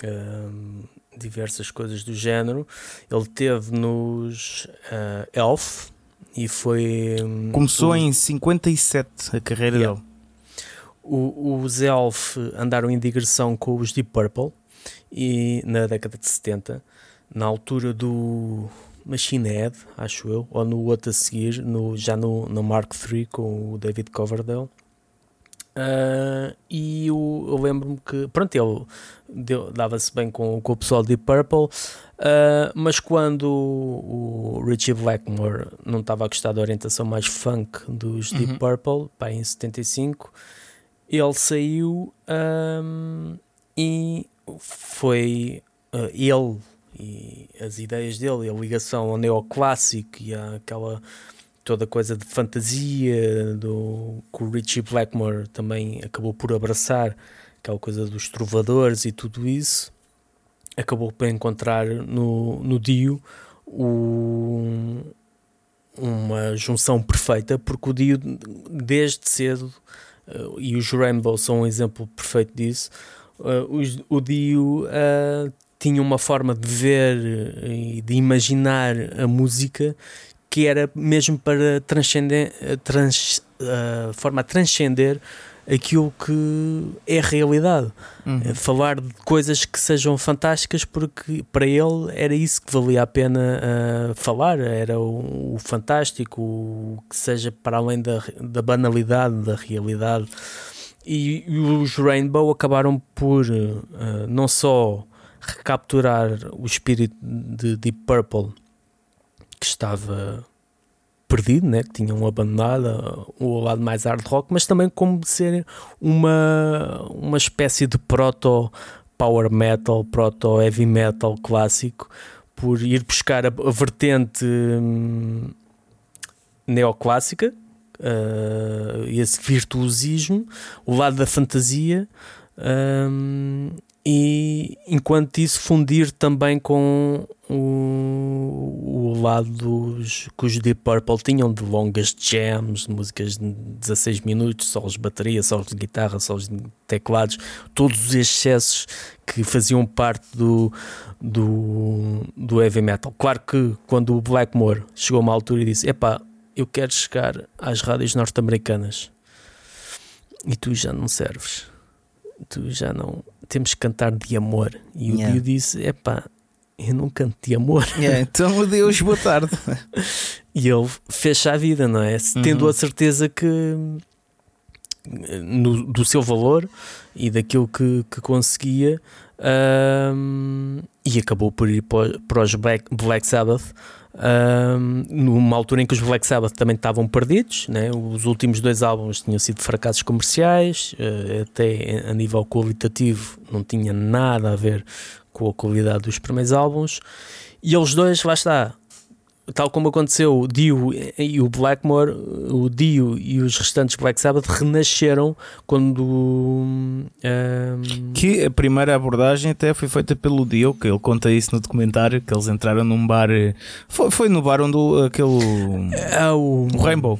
uh, diversas coisas do género. Ele teve nos uh, Elf e foi. Começou em 57 a carreira yeah. dele. O, os Elf andaram em digressão com os Deep Purple e na década de 70 na altura do Machine Head, acho eu, ou no outro a seguir, no, já no, no Mark III com o David Coverdale. Uh, e eu, eu lembro-me que, pronto, ele dava-se bem com, com o pessoal de Deep Purple, uh, mas quando o, o Richie Blackmore não estava a gostar da orientação mais funk dos Deep uhum. Purple, pá, em 75, ele saiu um, ah, e foi uh, ele e as ideias dele, a ligação ao neoclássico e aquela toda coisa de fantasia do que o Richie Blackmore também acabou por abraçar, aquela coisa dos trovadores e tudo isso, acabou por encontrar no, no Dio o, uma junção perfeita, porque o Dio desde cedo, uh, e os Rainbow são um exemplo perfeito disso, uh, o, Dio uh, tinha uma forma de ver e de imaginar a música que era mesmo para transcender, trans, uh, forma a transcender aquilo que é a realidade. Uhum. Eh, falar de coisas que sejam fantásticas, porque para ele era isso que valia a pena uh, falar, era o, o, fantástico, o que seja para além da, da banalidade, da realidade. E, e os Rainbow acabaram por uh, não só recapturar o espírito de Deep Purple que estava perdido, né? que tinham abandonado o lado mais hard rock, mas também como ser uma, uma espécie de proto power metal, proto heavy metal clássico, por ir buscar a, a vertente hum, neoclássica, uh, esse virtuosismo, o lado da fantasia. Um, e enquanto isso fundir também com o, o lado dos, que os Deep Purple tinham de longas jams, músicas de 16 minutos, solos de bateria, solos de guitarra, solos de teclados, todos os excessos que faziam parte do, do, do heavy metal. Claro que quando o Blackmore chegou a uma altura e disse: Epá, eu quero chegar às rádios norte-americanas e tu já não serves tu já não. Temos que cantar de amor. E yeah. o Dio disse: é pá, eu não canto de amor. Yeah, então, Deus, boa tarde. e ele fecha a vida, não é? Uhum. Tendo a certeza que. No, do seu valor e daquilo que, que conseguia, um, e acabou por ir para, para os Black, Black Sabbath um, numa altura em que os Black Sabbath também estavam perdidos, né? os últimos dois álbuns tinham sido fracassos comerciais, uh, até a nível qualitativo não tinha nada a ver com a qualidade dos primeiros álbuns, e eles dois, lá está, tal como aconteceu o Dio e o Blackmore, o Dio e os restantes Black Sabbath renasceram quando. Um, que a primeira abordagem até foi feita pelo Dio, que ele conta isso no documentário, que eles entraram num bar. Foi, foi no bar onde aquele. É o, o Rainbow.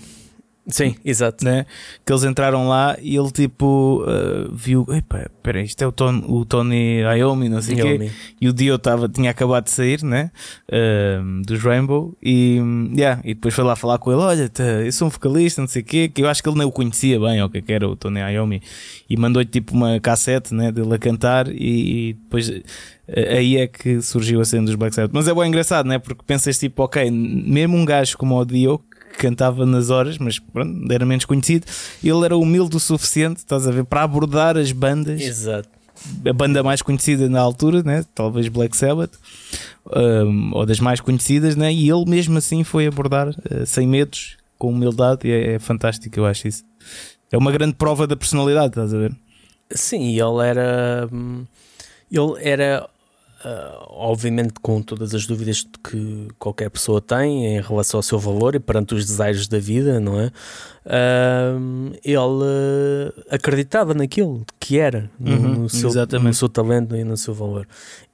Sim, exato. Né? Que eles entraram lá e ele tipo uh, viu, espera, isto é o, Ton, o Tony Iommi, não sei o quê. E o Dio tava, tinha acabado de sair, né? Uh, dos Rainbow. E, yeah, e depois foi lá falar com ele: Olha, eu sou um vocalista, não sei o quê. Que eu acho que ele nem o conhecia bem, ou o que é era o Tony Iommi. E mandou-lhe tipo uma cassete né, dele a cantar. E, e depois eh, aí é que surgiu a cena dos Black Sabbath. Mas é bem engraçado, né? Porque pensas tipo, ok, mesmo um gajo como o Dio cantava nas horas, mas pronto, era menos conhecido. Ele era humilde o suficiente, estás a ver, para abordar as bandas. Exato. A banda mais conhecida na altura, né? talvez Black Sabbath, um, ou das mais conhecidas, né? e ele mesmo assim foi abordar uh, sem medos, com humildade, e é, é fantástico, eu acho isso. É uma grande prova da personalidade, estás a ver? Sim, ele era. Hum, ele era Uh, obviamente com todas as dúvidas que qualquer pessoa tem em relação ao seu valor e perante os desejos da vida, não é? Uh, ele acreditava naquilo que era, uhum, no, seu, no, seu, talento e no seu valor.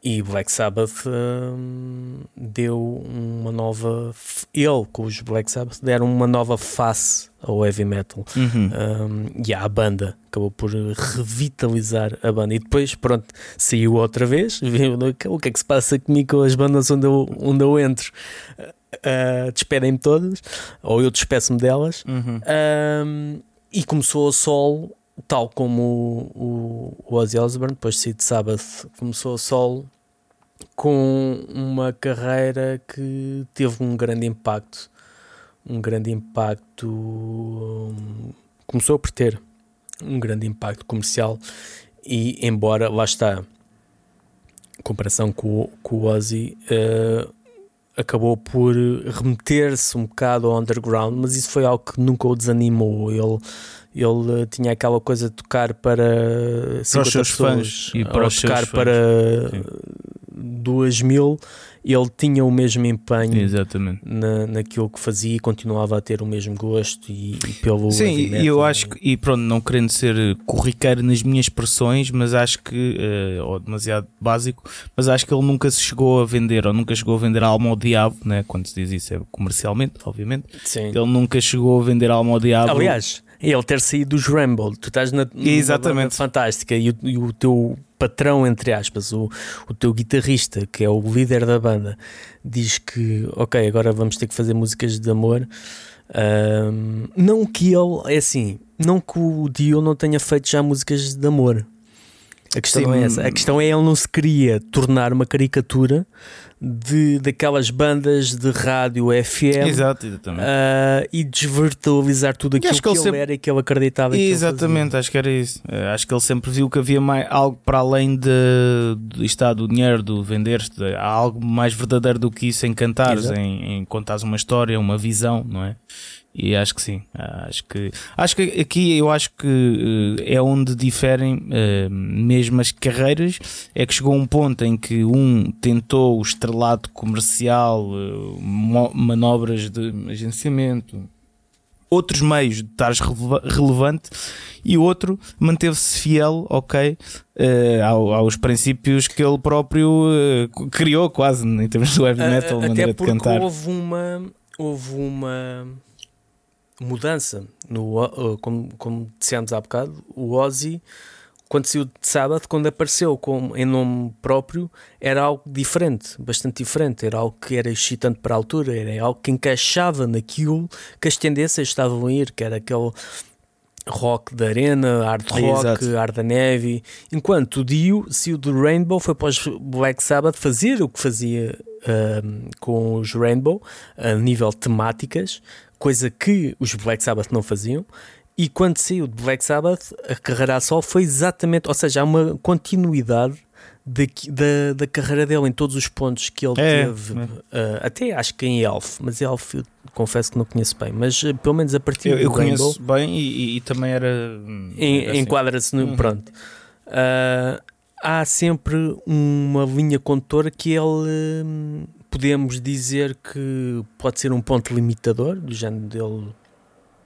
E Black Sabbath deu uma nova. Ele, com os Black Sabbath, deram uma nova face ao heavy metal uhum. um, e à banda. Acabou por revitalizar a banda. E depois, pronto, saiu outra vez. Viu o que é que se passa comigo com as bandas onde eu, onde eu entro? Uh, despedem-me todas, ou eu despeço-me delas. Uhum. Um, e começou a solo, tal como o, o, o Ozzy Osbourne, depois de de Sabbath, começou a solo com uma carreira que teve um grande impacto um grande impacto. Um, começou por ter um grande impacto comercial e, embora lá está, em comparação com, com o Ozzy, uh, acabou por remeter-se um bocado ao underground, mas isso foi algo que nunca o desanimou. Ele, ele tinha aquela coisa de tocar para 50 para os seus pessoas, fãs e para os tocar seus para Sim. 2 mil ele tinha o mesmo empenho Exatamente. Na, naquilo que fazia e continuava a ter o mesmo gosto e, e pelo Sim, e eu acho que, e pronto, não querendo ser corriqueiro nas minhas expressões, mas acho que, uh, ou demasiado básico, mas acho que ele nunca se chegou a vender, ou nunca chegou a vender alma ao diabo, né? quando se diz isso é comercialmente, obviamente. Sim. Ele nunca chegou a vender alma ao diabo. Aliás, ele ter saído dos Ramble, tu estás na, Exatamente. fantástica e o, e o teu patrão, entre aspas, o, o teu guitarrista, que é o líder da banda, diz que, ok, agora vamos ter que fazer músicas de amor. Um, não que ele, é assim, não que o Dio não tenha feito já músicas de amor. A questão Sim. é essa. A questão é ele não se queria tornar uma caricatura de, daquelas bandas de rádio FM Exato, uh, e desvirtualizar tudo aquilo que, que, ele sempre... era e que ele acreditava Exatamente, acho que era isso. Uh, acho que ele sempre viu que havia mais, algo para além de, de estar do dinheiro, do vender-te, há algo mais verdadeiro do que isso em cantares, em, em contares uma história, uma visão, não é? E acho que sim. Acho que, acho que aqui eu acho que eh, é onde diferem uh, mesmo as carreiras. É que chegou um ponto em que um tentou o estrelado comercial, uh, manobras de agenciamento, outros meios de estar relevante, e o outro manteve-se fiel, ok, uh, aos princípios que ele próprio criou, quase em termos do heavy metal, uh, maneira de cantar. Houve uma. Houve uma mudança. No, uh, como, como dissemos há bocado, o Ozzy, quando saiu de Sabbath, quando apareceu com, em nome próprio, era algo diferente, bastante diferente. Era algo que era excitante para a altura, era algo que encaixava naquilo que as tendências estavam a ir, que era aquele rock da arena, hard rock, Exato. hard da neve. Enquanto o Dio saiu do Rainbow, foi para os Black Sabbath fazer o que fazia uh, com os Rainbow, a nível temáticas, coisa que os Black Sabbath não faziam. E quando saiu de Black Sabbath, a carreira a sol foi exatamente, ou seja, há uma continuidade da, da, da carreira dele em todos os pontos que ele é, teve, é. Uh, até acho que em Elf, mas Elf eu confesso que não conheço bem, mas uh, pelo menos a partir eu, do eu conheço bem e, e, também era hum, assim. enquadra-se no uhum. pronto. Uh, há sempre uma linha condutora que ele hum, podemos dizer que pode ser um ponto limitador do género dele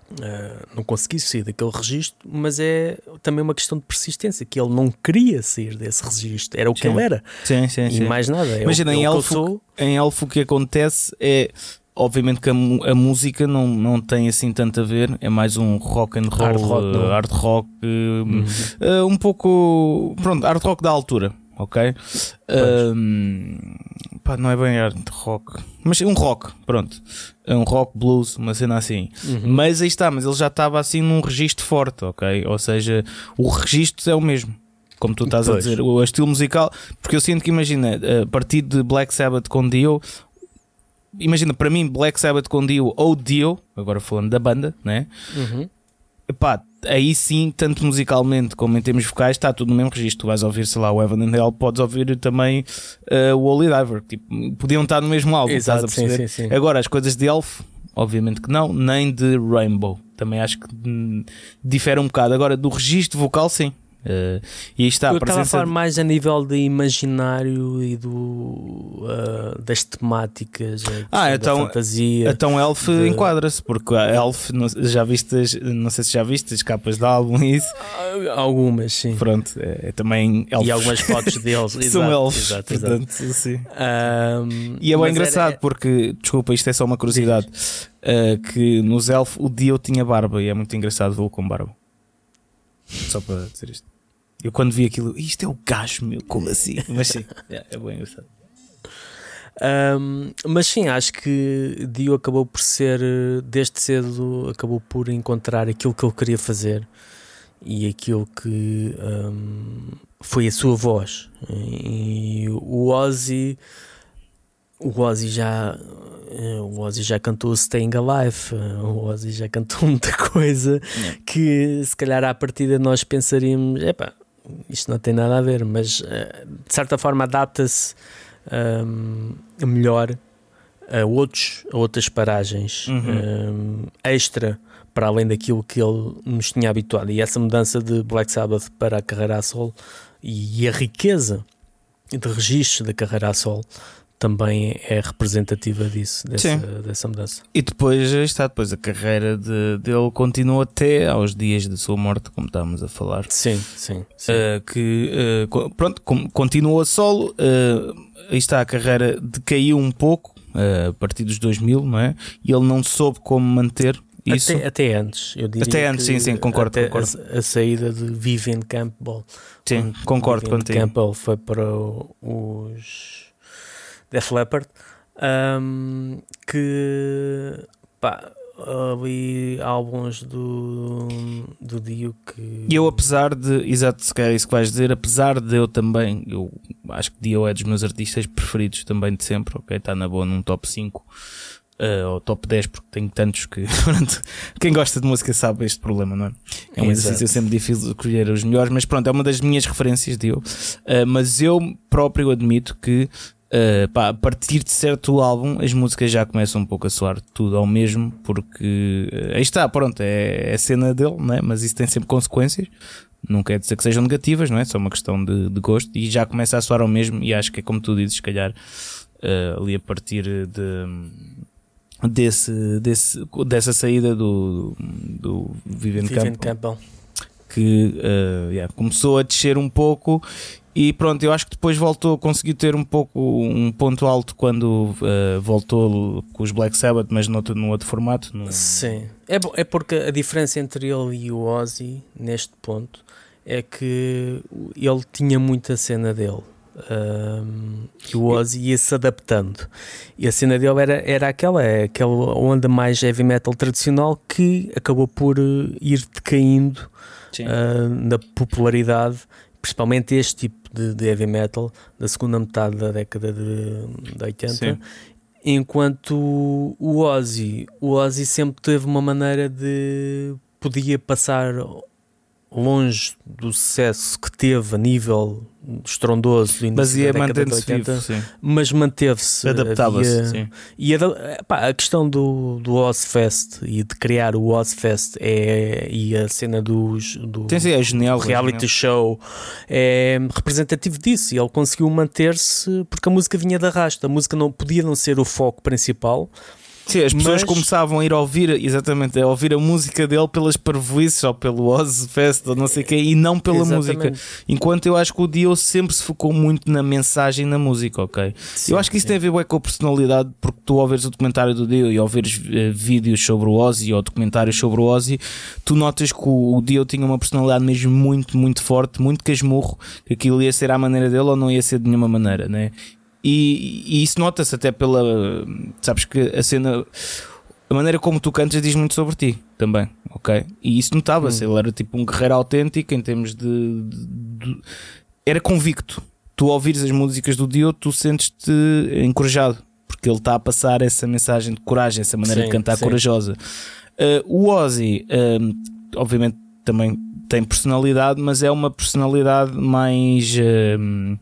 Uh, não conseguir sair daquele registro, mas é também uma questão de persistência, que ele não queria sair desse registro, era o que sim. ele era. Sim, sim, e sim. mais nada. É Imagina, em, é o que eu elfo, sou. em elfo o que acontece é. Obviamente que a, a música não, não tem assim tanto a ver, é mais um rock and roll, Hard rock, eh, não. hard rock, eh, Uhum. eh, um pouco. Pronto, hard rock da altura, ok? Ahm, pá, não é bem hard rock, mas um rock, pronto. É um rock blues, uma cena assim. Uhum. Mas aí está, mas ele já estava assim num registro forte, ok? Ou seja, o registro é o mesmo. Como tu estás a Pois. dizer, o estilo musical, porque eu sinto que imagina, a partir de Black Sabbath com Dio, imagina, para mim, Black Sabbath com Dio ou Dio, agora falando da banda, né? Uhum. Epá, aí sim, tanto musicalmente como em termos vocais, está tudo no mesmo registro. Tu vais ouvir, sei lá, o Evan and Hell, podes ouvir também eh, o Holy Diver. Tipo, podiam estar no mesmo álbum, estás a Exato, sim, perceber? sim, sim. Agora, as coisas de Elf, obviamente que não, nem de Rainbow. Também acho que hum, difere um bocado. Agora, do registro vocal, sim. Eh, e está a eu estava a falar mais a nível de imaginário e do, ah, das temáticas, questão Ah, da então- fantasia. Então Elf de- enquadra-se, porque a Elf, não, já viste, as- não sei se já viste as capas de álbum e isso. Ah, Algumas, sim. Pronto, é, é também Elf. E algumas fotos deles. São elfos, exato, exato. portanto, sim. Ahm, E é bem engraçado era- porque, desculpa, isto é só uma curiosidade, uh, que nos Elf o Dio tinha barba e é muito engraçado vê-lo com barba. Só para dizer isto. Eu quando vi aquilo, isto é o gajo, meu, como assim? Mas sim, é, é bem engraçado. Um, mas sim, acho que Dio acabou por ser, desde cedo, acabou por encontrar aquilo que ele queria fazer e aquilo que um, foi a sua voz. E o Ozzy, o Ozzy já, eh, o Ozzy já cantou Staying Alive, eh, o Ozzy já cantou muita coisa Yeah. que se calhar à partida nós pensaríamos, epá, isto não tem nada a ver, mas eh, de certa forma adapta-se um, melhor a, outros, a outras paragens Uhum. um, extra para além daquilo que ele nos tinha habituado. E essa mudança de Black Sabbath para a carreira a solo e a riqueza de registros da carreira a solo também é representativa disso, dessa, Sim. dessa mudança. E depois está, depois a carreira de, dele continuou até aos dias de sua morte, como estávamos a falar. Sim, sim. sim. Uh, que uh, pronto, com- continuou a solo. uh, aí está a carreira decaiu um pouco uh, a partir dos 2000, não é? E ele não soube como manter isso. Até, até antes, eu diria. Até antes, sim, sim, concordo, concordo. A, a saída de Vivian Campbell. Sim, concordo Vivian contigo. Campbell foi para os Def Leppard. um, que pá, ali álbuns do, do Dio que. E eu, apesar de, exato, se calhar é isso que vais dizer, apesar de eu também, eu acho que Dio é dos meus artistas preferidos também de sempre, ok? Está na boa num top 5 uh, ou top 10, porque tenho tantos que, pronto, quem gosta de música sabe este problema, não é? É um Exato. exercício sempre difícil de escolher os melhores, mas pronto, é uma das minhas referências, Dio. Uh, mas eu próprio admito que. Uh, pá, a partir de certo álbum as músicas já começam um pouco a soar tudo ao mesmo porque uh, aí está, pronto, é, é a cena dele, não é? mas isso tem sempre consequências não quer dizer que sejam negativas, não é? Só uma questão de, de gosto e já começa a soar ao mesmo. E acho que é como tu dizes, se calhar uh, ali a partir de, desse, desse, dessa saída do, do Vivian, Vivian Campbell, Campbell. que yeah, começou a descer um pouco. E pronto, eu acho que depois voltou, conseguiu ter um pouco um ponto alto quando uh, voltou com os Black Sabbath, mas noutro, num outro formato. num- Sim. É, é porque a diferença entre ele e o Ozzy, neste ponto, é que ele tinha muita cena dele. Um, e o Ozzy ia-se adaptando. E a cena dele era, era aquela, é aquela onda mais heavy metal tradicional que acabou por eh, ir decaindo ah, na popularidade, principalmente este tipo de, de heavy metal da segunda metade da década de, de 80. Sim. Enquanto o Ozzy, o Ozzy sempre teve uma maneira de podia passar longe do sucesso que teve a nível estrondoso do Mas ia da mantendo-se 80, vivo, sim. mas manteve-se. Adaptava-se. E ada- pá, a questão do, do Ozfest e de criar o Ozfest é, e a cena dos, do sim, é genial. é reality genial. show é representativo disso e ele conseguiu manter-se porque a música vinha de arrasto. A música não podia não ser o foco principal. Sim, as pessoas Mas- começavam a ir ouvir, exatamente, a ouvir a música dele pelas parvoices ou pelo Ozfest ou não sei o quê, e não pela Exatamente. música. Enquanto eu acho que o Dio sempre se focou muito na mensagem na música, ok? Sim, eu acho que isso sim. tem a ver bué com a personalidade, porque tu ao veres o documentário do Dio e ao veres eh, vídeos sobre o Ozzy ou documentários sobre o Ozzy, tu notas que o, o Dio tinha uma personalidade mesmo muito, muito forte, muito casmurro, que aquilo ia ser à maneira dele ou não ia ser de nenhuma maneira, né? E, e isso nota-se até pela. Sabes que a cena. A maneira como tu cantas diz muito sobre ti também, ok? E isso notava-se. Hum. Ele era tipo um guerreiro autêntico em termos de. de- de- era convicto. Tu ouvires as músicas do Dio, tu sentes-te encorajado, porque ele está a passar essa mensagem de coragem, essa maneira Sim, de cantar sim. corajosa. Uh, o Ozzy, um, obviamente, também tem personalidade, mas é uma personalidade mais um,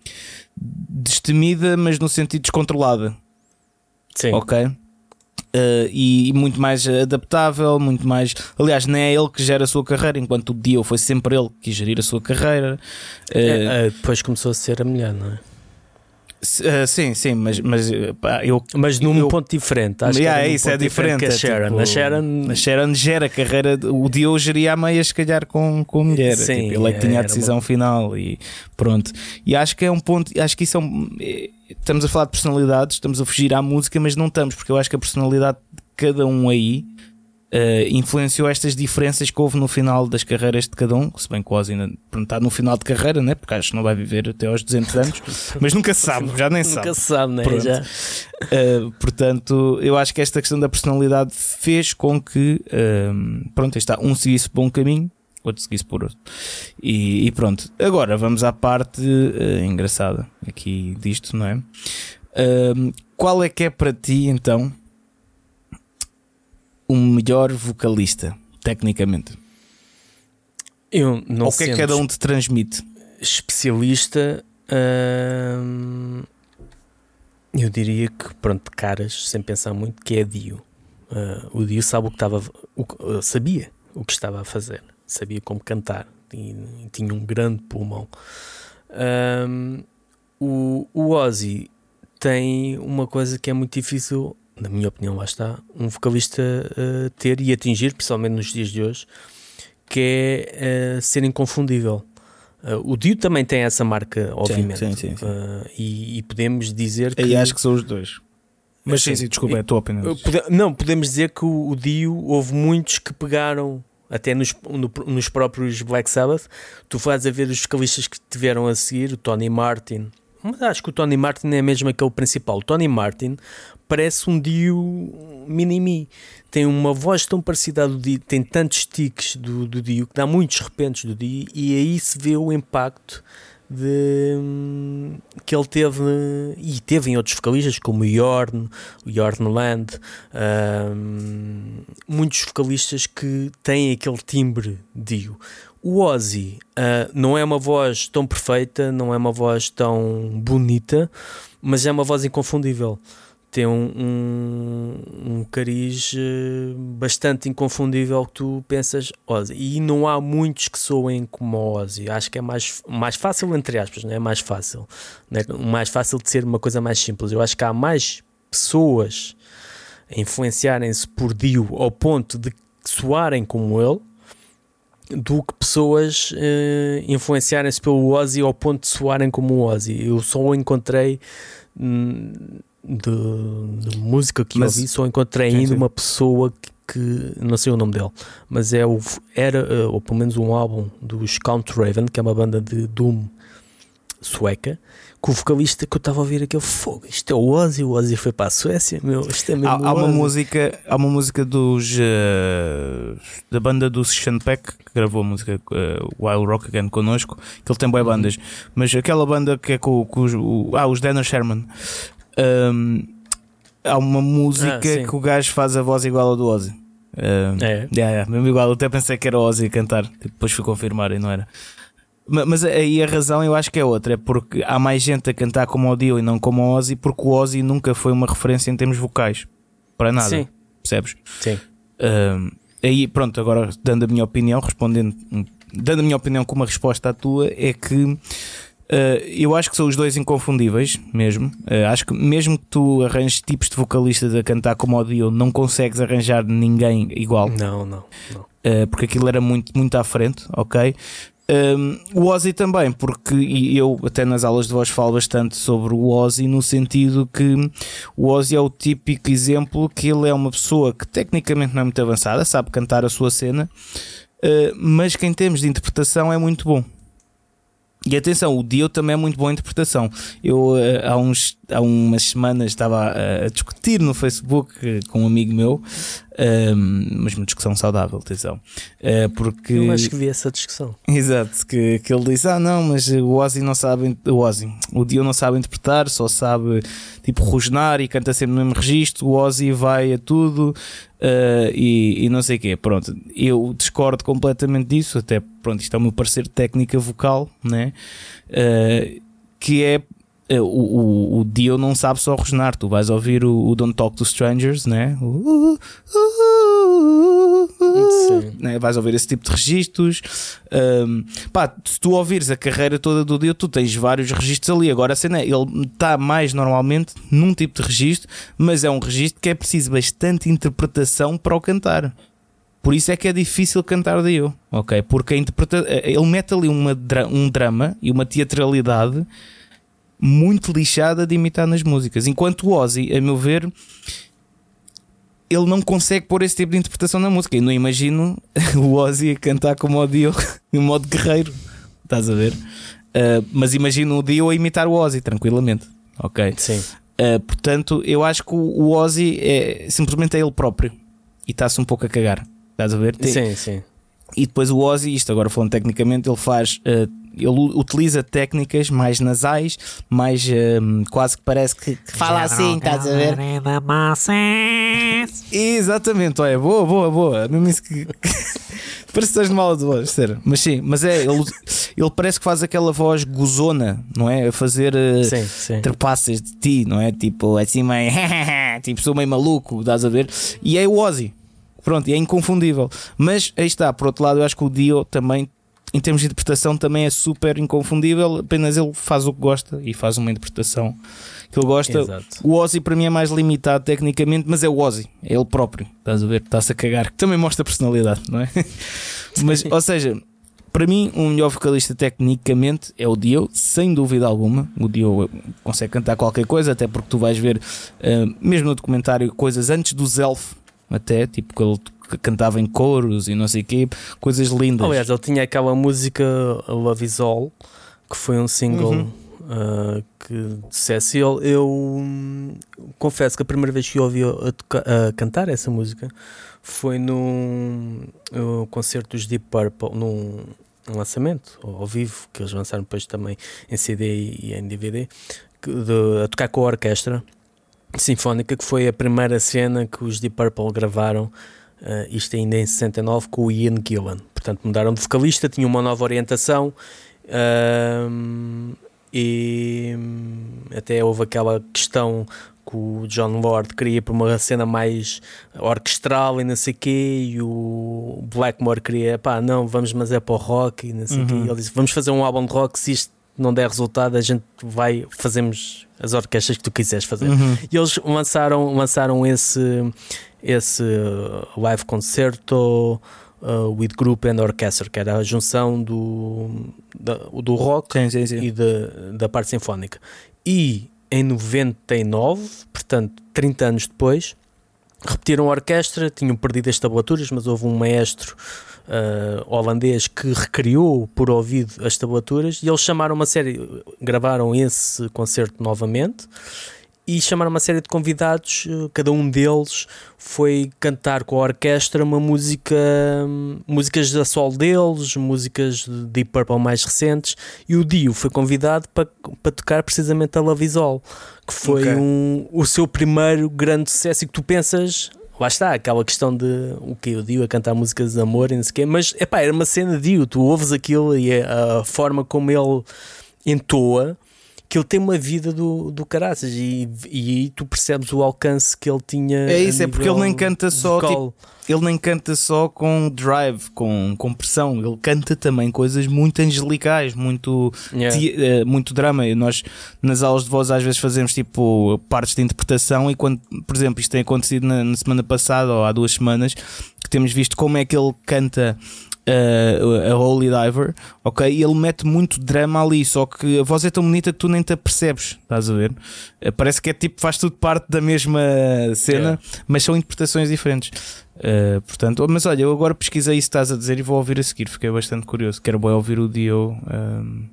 destemida, mas no sentido descontrolada Sim. ok? Uh, e, e muito mais adaptável, muito mais. Aliás, nem é ele que gera a sua carreira, enquanto o Dio foi sempre ele que quis gerir a sua carreira. Uh, É, é, depois começou a ser a mulher, não é? Uh, sim, sim, mas, mas uh, pá, eu. Mas num Eu- ponto diferente. Acho Yeah, que é isso, é diferente diferente. que a é Sharon. tipo- a Sharon. a Sharon gera a carreira. de- O Dio geria a meia, se calhar, com, com a mulher. Sim, Tipo, ele é que tinha a decisão final e pronto. E acho que é um ponto. Acho que isso é um. é- Estamos a falar de personalidades, estamos a fugir à música, mas não estamos, porque eu acho que a personalidade de cada um aí. Eh, influenciou estas diferenças que houve no final das carreiras de cada um, se bem que o Ozzy ainda está no final de carreira, né? porque acho que não vai viver até aos 200 anos, mas nunca se sabe, já nem sabe. Nunca se sabe, né? Uh, portanto, eu acho que esta questão da personalidade fez com que, um, pronto, está, um seguisse por um caminho, outro seguisse por outro. E, e pronto, agora vamos à parte uh, engraçada aqui disto, não é? Um, qual é que é para ti, então, o melhor vocalista, tecnicamente? Eu não Ou o que é que cada um te transmite? especialista. hum, eu diria que, pronto, de caras, sem pensar muito, que é Dio. Ah, o Dio sabe o que estava. O, ah, sabia o que estava a fazer, sabia como cantar e tinha um grande pulmão. Hum, o, o Ozzy tem uma coisa que é muito difícil, na minha opinião, lá está, um vocalista ah, ter e atingir, principalmente nos dias de hoje, que é ah, ser inconfundível. Ah, o Dio também tem essa marca, obviamente, sim, sim, sim. E, e podemos dizer que. Aí acho que são os dois. Mas sim, sim, desculpa, é a tua opinião. Uh, pode- Não, podemos dizer que o, o Dio houve muitos que pegaram até nos, no- nos próprios Black Sabbath. Tu fazes a ver os vocalistas que tiveram a seguir, o Tony Martin. Mas acho que o Tony Martin é mesmo aquele principal. O Tony Martin parece um Dio mini-me. Tem uma voz tão parecida do Dio, tem tantos tiques do, do Dio, que dá muitos repentes do Dio, e aí se vê o impacto de, que ele teve e teve em outros vocalistas como o Yorn, o Yorn Land, hum, muitos vocalistas que têm aquele timbre Dio. O Ozzy ah, não é uma voz tão perfeita, não é uma voz tão bonita, mas é uma voz inconfundível. Tem um, um, um cariz eh, bastante inconfundível que tu pensas Ozzy. E não há muitos que soem como Ozzy. Acho que é mais, mais fácil, entre aspas, não é mais fácil. Não é mais fácil de ser uma coisa mais simples. Eu acho que há mais pessoas a influenciarem-se por Dio ao ponto de soarem como ele do que pessoas eh, influenciarem-se pelo Ozzy ao ponto de soarem como o Ozzy. Eu só o encontrei hum, de, de música que Mas- eu ouvi, só encontrei Sim, ainda sim. uma pessoa que, que- não sei o nome dele, mas é o, era, eh, ou pelo menos um álbum dos Count Raven, que é uma banda de Doom sueca, que o vocalista que eu estava a ouvir aquele fogo, isto é o Ozzy, o Ozzy foi para a Suécia, meu, isto é mesmo Há, há uma música, há uma música dos eh, da banda do Sean Peck que gravou a música eh, Wild Rock Again connosco, que ele tem boas Uhum. bandas, mas aquela banda que é com, com os, o- ah, os Danner Sherman. Ahm, há uma música Ah, que o gajo faz a voz igual ao do Ozzy. Uh, é. Yeah, yeah, mesmo igual, eu até pensei que era o Ozzy a cantar, depois fui confirmar e não era. Mas aí a razão eu acho que é outra, é porque há mais gente a cantar como o Dio e não como o Ozzy, porque o Ozzy nunca foi uma referência em termos vocais. Para nada. Sim. Percebes? Sim. Uh, aí, pronto, agora dando a minha opinião, respondendo, dando a minha opinião com uma resposta à tua, é que Uh, eu acho que são os dois inconfundíveis, mesmo. Uh, acho que mesmo que tu arranjes tipos de vocalistas a cantar como o Dio, não consegues arranjar ninguém igual. Não, não. não. Uh, porque aquilo era muito, muito à frente, ok? Um, o Ozzy também, porque eu até nas aulas de voz falo bastante sobre o Ozzy, no sentido que o Ozzy é o típico exemplo que ele é uma pessoa que tecnicamente não é muito avançada, sabe cantar a sua cena, uh, mas que em termos de interpretação é muito bom. E atenção, o Dio também é muito boa interpretação. Eu uh, há, uns, há umas semanas estava a, a discutir no Facebook com um amigo meu um, mas uma discussão saudável, atenção. Uh, porque... Eu acho que vi essa discussão. Exato, que, que ele disse: Ah, não, mas o Ozzy não sabe, o Ozzy, o Dio não sabe interpretar, só sabe tipo rosnar e canta sempre no mesmo registro. O Ozzy vai a tudo uh, e, e, não sei o quê. Pronto, eu discordo completamente disso, até pronto, isto é o meu parecer técnica vocal, né? Uh, que é o, o, o Dio não sabe só rosnar, tu vais ouvir o, o Don't Talk to Strangers, né? Uh, uh, uh, né? Vais ouvir esse tipo de registros. Um, pá, se tu ouvires a carreira toda do Dio, tu tens vários registros ali. Agora a cena é, ele está mais normalmente num tipo de registro, mas é um registro que é preciso bastante interpretação para o cantar. Por isso é que é difícil cantar Dio, ok? Porque a interpreta ele mete ali uma, um drama e uma teatralidade muito lixada de imitar nas músicas. Enquanto o Ozzy, a meu ver, ele não consegue pôr esse tipo de interpretação na música. Eu não imagino o Ozzy a cantar como o Dio em modo guerreiro. Estás a ver? Uh, mas imagino o Dio a imitar o Ozzy tranquilamente. Ok? Sim. Uh, portanto, eu acho que o Ozzy é simplesmente é ele próprio e está-se um pouco a cagar. Estás a ver? Tem... Sim, sim. E depois o Ozzy, isto agora falando tecnicamente, ele faz uh, ele utiliza técnicas mais nasais, mais um, quase que parece que, que fala assim, estás a ver? Exatamente, olha, boa, boa, boa. Mesmo isso que. parece que estás de mal de voz, sério. Mas sim, mas é, ele, ele parece que faz aquela voz gozona, não é? A fazer uh, sim, de ti, não é? Tipo, assim meio. tipo, sou meio maluco, estás a ver? E é o Ozzy. Pronto, e é inconfundível. Mas aí está, por outro lado, eu acho que o Dio também em termos de interpretação também é super inconfundível, apenas ele faz o que gosta e faz uma interpretação que ele gosta. Exato. O Ozzy para mim é mais limitado tecnicamente, mas é o Ozzy, é ele próprio. Estás a ver? Está-se a cagar, que também mostra personalidade, não é? mas, ou seja, para mim, o um melhor vocalista tecnicamente é o Dio, sem dúvida alguma. O Dio consegue cantar qualquer coisa, até porque tu vais ver, uh, mesmo no documentário, coisas antes do Zelf, até, tipo, que ele que cantava em coros e não sei o quê, coisas lindas. Aliás, ele tinha aquela música Love Is All, que foi um single uhum. uh, que dissesse. Eu, eu confesso que a primeira vez que eu ouvi a, a, a cantar essa música foi num uh, concerto dos Deep Purple, num um lançamento ao vivo, que eles lançaram depois também em CD e em DVD, que, de, a tocar com a orquestra sinfónica, que foi a primeira cena que os Deep Purple gravaram Uh, isto ainda em 69 com o Ian Gillan. Portanto, mudaram de vocalista, tinham uma nova orientação uh, e hum, até houve aquela questão que o John Lord queria para uma cena mais orquestral e não sei o quê, e o Blackmore queria, pá, não, vamos, mas é para o rock e não sei o uhum. quê. E ele disse: vamos fazer um álbum de rock, se isto não der resultado, a gente vai, fazemos as orquestras que tu quiseres fazer. Uhum. E eles lançaram, lançaram esse, esse uh, live concerto uh, with group and orchestra, que era a junção do, da, do rock sim, sim, sim. e de, da parte sinfónica. E em 99, portanto 30 anos depois, repetiram a orquestra, tinham perdido as tabulaturas, mas houve um maestro uh, holandês que recriou por ouvido as tabulaturas e eles chamaram uma série, gravaram esse concerto novamente e chamaram uma série de convidados, eh, cada um deles foi cantar com a orquestra uma música, músicas da sol deles, músicas de Deep Purple mais recentes, e o Dio foi convidado para, para tocar precisamente a Love Is All, que foi okay. um, o seu primeiro grande sucesso e que tu pensas, lá está, aquela questão de o que o Dio a cantar músicas de amor e não sei o quê, mas epá, era uma cena de Dio, tu ouves aquilo e a, a forma como ele entoa que ele tem uma vida do, do caraças e, e tu percebes o alcance que ele tinha. É isso, é porque ele nem canta só tipo, ele nem canta só com drive, com, com pressão, ele canta também coisas muito angelicais, muito, yeah. uh, muito drama. E nós nas aulas de voz às vezes fazemos tipo partes de interpretação e quando, por exemplo, isto tem acontecido na, na semana passada ou há duas semanas, que temos visto como é que ele canta uh, a Holy Diver, ok? E ele mete muito drama ali, só que a voz é tão bonita que tu nem te apercebes, estás a ver? Uh, parece que é tipo, faz tudo parte da mesma cena, yeah. mas são interpretações diferentes. Uh, portanto, mas olha, eu agora pesquisei isso que estás a dizer e vou ouvir a seguir, fiquei bastante curioso. Quero bem ouvir o Dio. Um...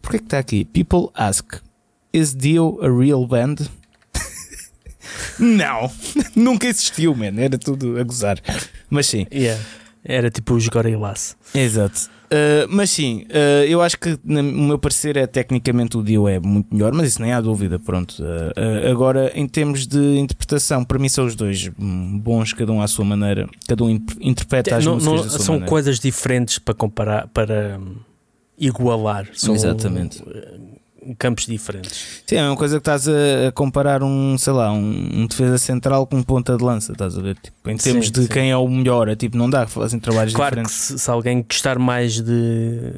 Porquê que está aqui? People ask: Is Dio a real band? Não, nunca existiu, man. Era tudo a gozar. Mas sim. Yeah. Era tipo os Gorillaz. Exato. Uh, mas sim, uh, eu acho que, no meu parecer, é tecnicamente o Dio é muito melhor, mas isso nem há dúvida. Pronto. Uh, agora, em termos de interpretação, para mim são os dois bons, cada um à sua maneira, cada um interpreta as não, músicas não, da sua São maneira. coisas diferentes para comparar, para igualar. São, Exatamente campos diferentes. Sim, é uma coisa que estás a, comparar um, sei lá, um, um, defesa central com um ponta de lança, estás a ver? Tipo, em termos sim, de sim. quem é o melhor, é tipo, não dá, fazem trabalhos claro diferentes. Claro que se, se, alguém gostar mais de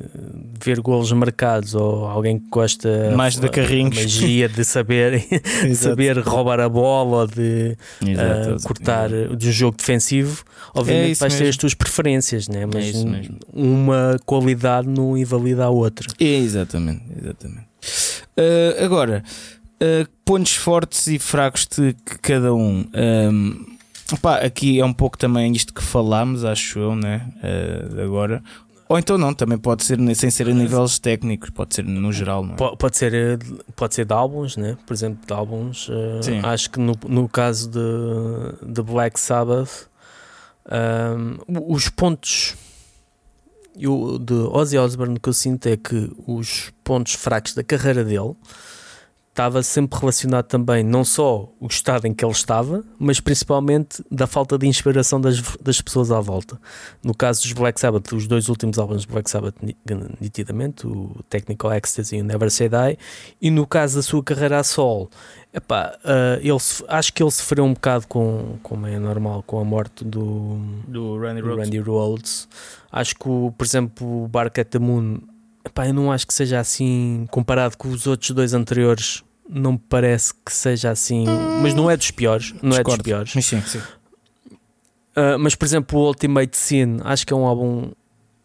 ver golos marcados ou alguém que gosta mais da carrinhos, magia de saber, saber roubar a bola ou de Exato, uh, cortar é. de um jogo defensivo, obviamente é vais mesmo. ter as tuas preferências, né? mas é uma qualidade não invalida a outra. É, exatamente, exatamente. Uh, agora, uh, pontos fortes e fracos de cada um. um opá, aqui é um pouco também isto que falámos, acho eu, né? Uh, agora. Ou então não, também pode ser sem ser a níveis técnicos, pode ser no geral, não é? Pode, ser, pode ser de álbuns, né? por exemplo, de álbuns. Acho que no, no caso de, de Black Sabbath, um, os pontos eu, de Ozzy Osbourne que eu sinto é que os pontos fracos da carreira dele estava sempre relacionado também não só o estado em que ele estava, mas principalmente da falta de inspiração das, das pessoas à volta. No caso dos Black Sabbath, os dois últimos álbuns de Black Sabbath, nitidamente, o Technical Ecstasy e o Never Say Die, e no caso da sua carreira a solo, epá, uh, ele, acho que ele sofreu um bocado com, como é normal, com a morte do, do Randy, do Randy Rhodes. Acho que, por exemplo, o Bark at the Moon Epá, eu não acho que seja assim comparado com os outros dois anteriores. Não me parece que seja assim, mas não é dos piores. Não Discord. é dos piores. Mas sim, sim. Uh, mas por exemplo, o Ultimate Sin, acho que é um álbum,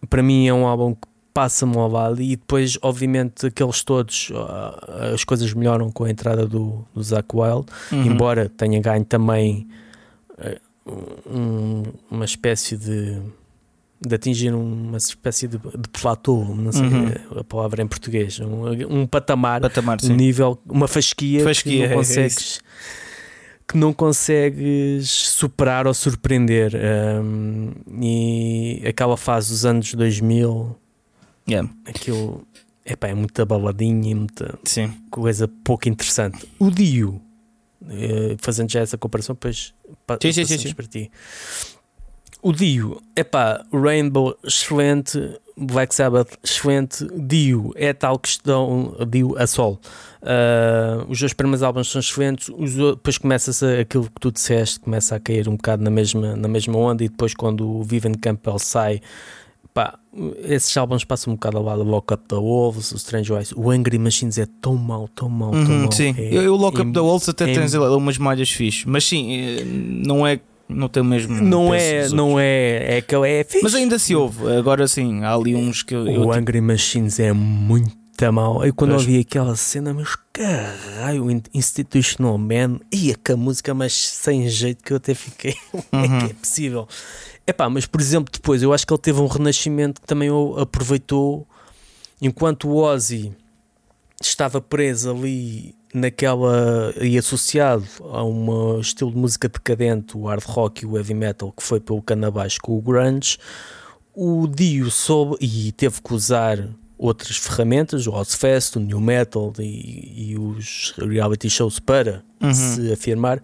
para mim, é um álbum que passa-me ao lado. E depois, obviamente, aqueles todos, uh, as coisas melhoram com a entrada do, do Zach Wild, uhum. embora tenha ganho também uh, um, uma espécie de de atingir uma espécie de, de platô, não sei uhum. a palavra em português, um, um patamar, patamar um nível, uma fasquia, fasquia que não é consegues. É que não consegues superar ou surpreender um, e aquela fase dos anos 2000 yeah. aquilo epá, é muita baladinha e muita Sim. coisa pouco interessante o Dio eh, fazendo já essa comparação depois sim, sim, sim, sim. para ti o Dio, é pá, Rainbow, excelente. Black Sabbath, excelente. Dio é tal questão, Dio a sol. Uh, os dois primeiros álbuns são excelentes. Os, depois começa aquilo que tu disseste, começa a cair um bocado na mesma, na mesma onda. E depois, quando o Vivian Campbell sai, pá, esses álbuns passam um bocado ao lado. Lock Up the Wolves, o Strange Eyes, o Angry Machines é tão mau, tão mau, tão uhum, mau. Sim, é, eu, Lock Up the Wolves até é, tens umas malhas fixe, mas sim, eh, não é não tem o mesmo. Não é, não é, é que é fixe. Mas ainda se ouve, agora sim, há ali uns que. O eu, Angry Machines é muito mal. Eu quando ouvi aquela cena, mas caralho, Institutional Man, ia que a música, mas sem jeito que eu até fiquei. Uhum. é que é possível. Epá, mas por exemplo, depois eu acho que ele teve um renascimento que também aproveitou enquanto o Ozzy estava preso ali naquela e associado a um estilo de música decadente, o hard rock e o heavy metal que foi pelo cano abaixo com o grunge, o Dio soube e teve que usar outras ferramentas, o Ozfest, o New Metal e, e os reality shows para uhum. se afirmar.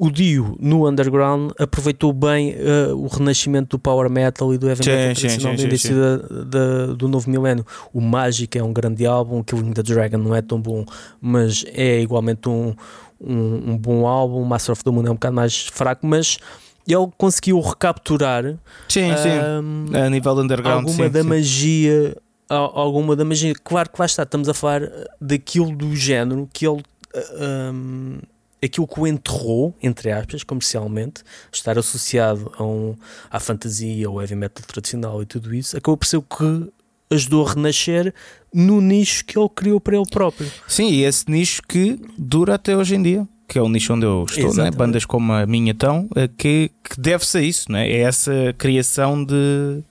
O Dio no underground aproveitou bem uh, o renascimento do power metal e do heavy metal sim, tradicional sim, sim, início da- da- do novo milénio. O Magic é um grande álbum, Killing the Dragon não é tão bom, mas é igualmente um, um, um bom álbum. Master of the Moon é um bocado mais fraco, mas ele conseguiu recapturar Sim, ahm, a nível underground, alguma sim, da sim. magia al- alguma da magia claro que lá está, estamos a falar eh, daquilo do género que ele ah, hum, aquilo que o enterrou entre aspas, comercialmente estar associado a um, à fantasia ao heavy metal tradicional e tudo isso, acabou por ser o que ajudou a renascer no nicho que ele criou para ele próprio Sim, e esse nicho que dura até hoje em dia, que é o nicho onde eu estou, né? Bandas como a minha estão, eh, que, que deve-se a isso, né? é essa criação de,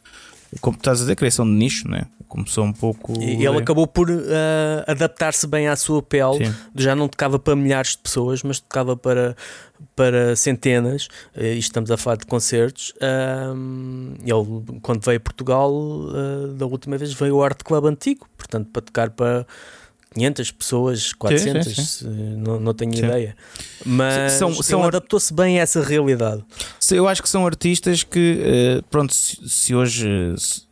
como tu estás a dizer, criação de nicho, né? Começou um pouco. e ele acabou por ah, adaptar-se bem à sua pele Sim. já não tocava para milhares de pessoas, mas tocava para, para centenas. Eh, isto estamos a falar de concertos. Ahm, ele, quando veio a Portugal, eh, da última vez, veio ao Art Club Antigo, portanto, para tocar para 500 pessoas, 400, eh, Não, não tenho Sim. ideia. Mas São- são- adaptou-se bem a essa realidade. Eu acho que são artistas que, eh, pronto, se, hoje,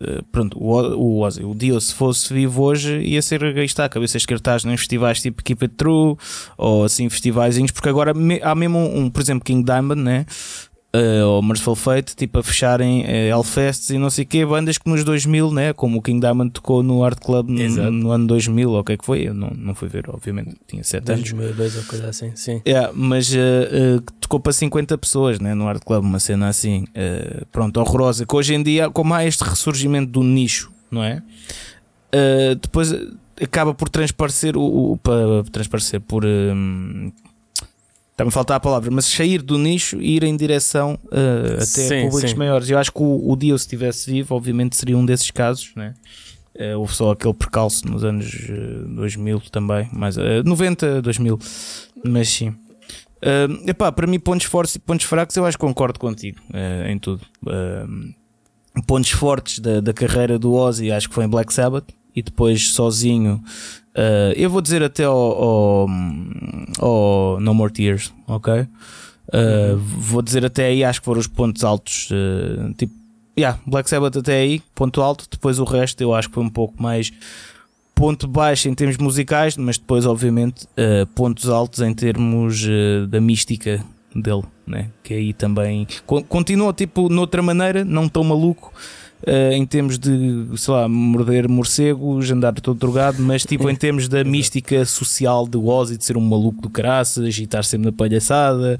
eh, pronto, o, O- o, Dio, se fosse vivo hoje, ia ser aí está, cabeças de cartaz em festivais tipo Keep It True, ou assim, festivaizinhos, porque agora há mesmo um, por exemplo, King Diamond, né? Eh, ou Merciful Fate, tipo a fecharem eh, Hellfests e não sei o quê, bandas que nos 2000, né? Como o King Diamond tocou no Art Club no, no ano 2000, ou o que é que foi, eu não, não fui ver, obviamente, tinha 7 anos. 2002 ou coisa assim, sim. É, mas eh, que tocou para 50 pessoas né, no Art Club, uma cena assim, pronto, horrorosa. Que hoje em dia, como há este ressurgimento do nicho, não é? Depois acaba por transparecer, o, o- para transparecer, por. hum, Está-me a faltar a palavra, mas sair do nicho e ir em direção eh, até Sim, públicos sim. maiores. Eu acho que o, o Dio, se estivesse vivo, obviamente seria um desses casos, né? Eh, houve só aquele percalço nos anos eh, 2000 também, mas eh, 90, 2000, mas sim. Uh, epá, para mim, pontos fortes e pontos fracos, eu acho que concordo contigo eh, em tudo. Uh, pontos fortes da, da carreira do Ozzy, acho que foi em Black Sabbath, e depois sozinho. Uh, eu vou dizer até ao, ao, ao No More Tears, ok? Uh, Vou dizer até aí, acho que foram os pontos altos. uh, tipo, yeah, Black Sabbath até aí, ponto alto. Depois o resto eu acho que foi um pouco mais ponto baixo em termos musicais, mas depois, obviamente, uh, pontos altos em termos uh, da mística dele, né? que aí também co- continua tipo noutra maneira, não tão maluco. Uh, em termos de, sei lá, morder morcegos, andar todo drogado, mas tipo em termos da mística social de Ozzy, de ser um maluco do caraças e estar sempre na palhaçada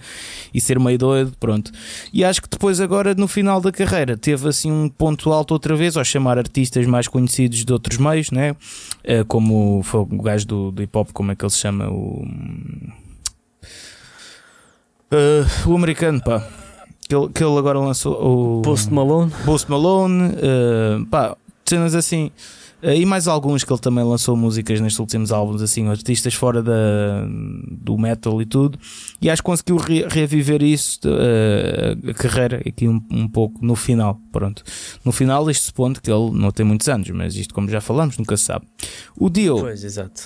e ser meio doido, pronto. E acho que depois, agora no final da carreira, teve assim um ponto alto outra vez, ao chamar artistas mais conhecidos de outros meios, né? Eh, como foi o gajo do, do hip hop, como é que ele se chama? O, Eh, o americano, pá. Que ele, que ele agora lançou o Post Malone, Post Malone, eh, pá, cenas assim. Eh, e mais alguns que ele também lançou músicas nestes últimos álbuns, assim, artistas fora da, do metal e tudo. E acho que conseguiu re- reviver isso, eh, a carreira, aqui um, um pouco no final. Pronto, no final, este ponto que ele não tem muitos anos, mas isto, como já falamos, nunca se sabe. O Dio, pois, exato.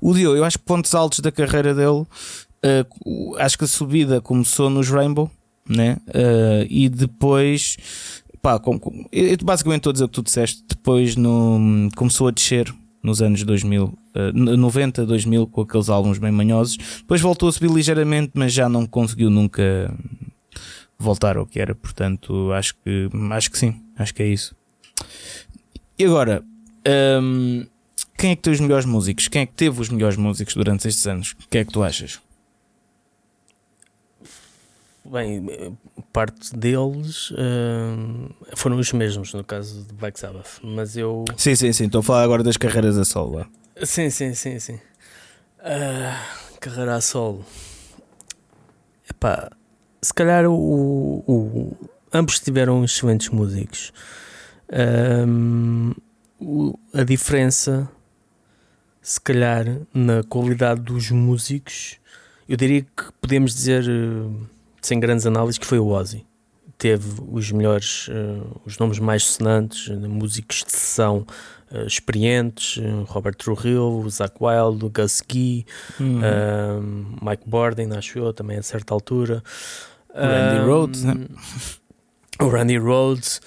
o Dio, eu acho que pontos altos da carreira dele, o- acho que a subida começou nos Rainbow, né? Eh, e depois, pá, com, com- eu basicamente estou a dizer o que tu disseste, depois no, começou a descer nos anos 2000, eh, 90, 2000, com aqueles álbuns bem manhosos. Depois voltou a subir ligeiramente, mas já não conseguiu nunca voltar ao que era. Portanto, acho que, acho que sim, acho que é isso. E agora, hum, quem é que tem os melhores músicos? Quem é que teve os melhores músicos durante estes anos? O que é que tu achas? Bem, parte deles eh, foram os mesmos no caso de Black Sabbath, mas eu Sim, sim, sim. Estou a falar agora das carreiras a solo. lá. Sim, sim, sim, sim. Ah, carreira a solo. Epá, se calhar o, o- ambos tiveram excelentes músicos. Ahm, o- a diferença, se calhar, na qualidade dos músicos, eu diria que podemos dizer, eh, sem grandes análises, que foi o Ozzy. teve os melhores, uh, os nomes mais sonantes, uh, músicos de sessão uh, experientes, Robert Trujillo, Zach Wild, Gus Gee, uhum. Mike Borden, acho eu, também a certa altura. Randy Rhodes, né? O Randy Rhodes.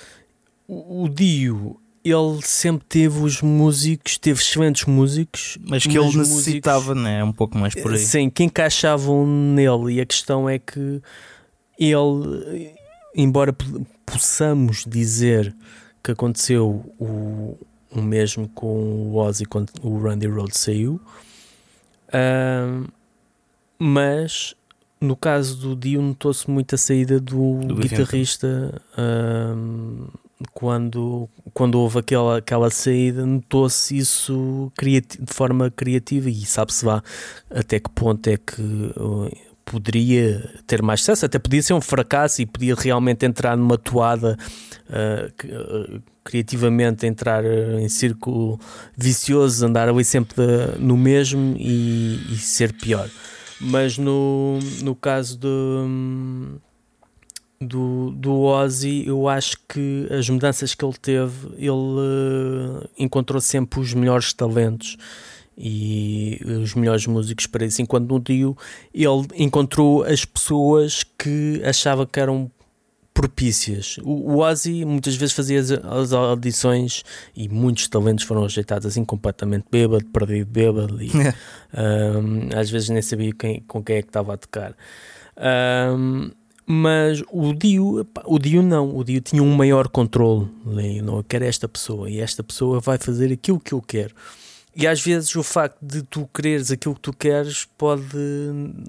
O, o Dio ele sempre teve os músicos, teve excelentes músicos, mas que ele necessitava, músicos, né? Um pouco mais por aí. Sim, que encaixavam nele. E a questão é que ele, embora possamos dizer que aconteceu o, o mesmo com o Ozzy quando o Randy Rhodes saiu, uh, mas no caso do Dio notou-se muito a saída do, do guitarrista. Uh, quando, quando houve aquela, aquela saída, notou-se isso de forma criativa e sabe-se lá até que ponto é que uh, poderia ter mais sucesso, até podia ser um fracasso e podia realmente entrar numa toada uh, criativamente, entrar em círculo vicioso, andar ali sempre de, no mesmo e, e, ser pior. Mas no, no caso de. Do, do Ozzy, eu acho que as mudanças que ele teve, ele uh, encontrou sempre os melhores talentos e os melhores músicos para isso. Enquanto no Dio, ele encontrou as pessoas que achava que eram propícias. O, o Ozzy muitas vezes fazia as, as, audições e muitos talentos foram rejeitados assim completamente bêbado, perdido bêbado e um, às vezes nem sabia quem, com quem é que estava a tocar. Um, mas o Dio, o Dio não, o Dio tinha um maior controle. Não, eu quero esta pessoa e esta pessoa vai fazer aquilo que eu quero. E às vezes o facto de tu quereres aquilo que tu queres pode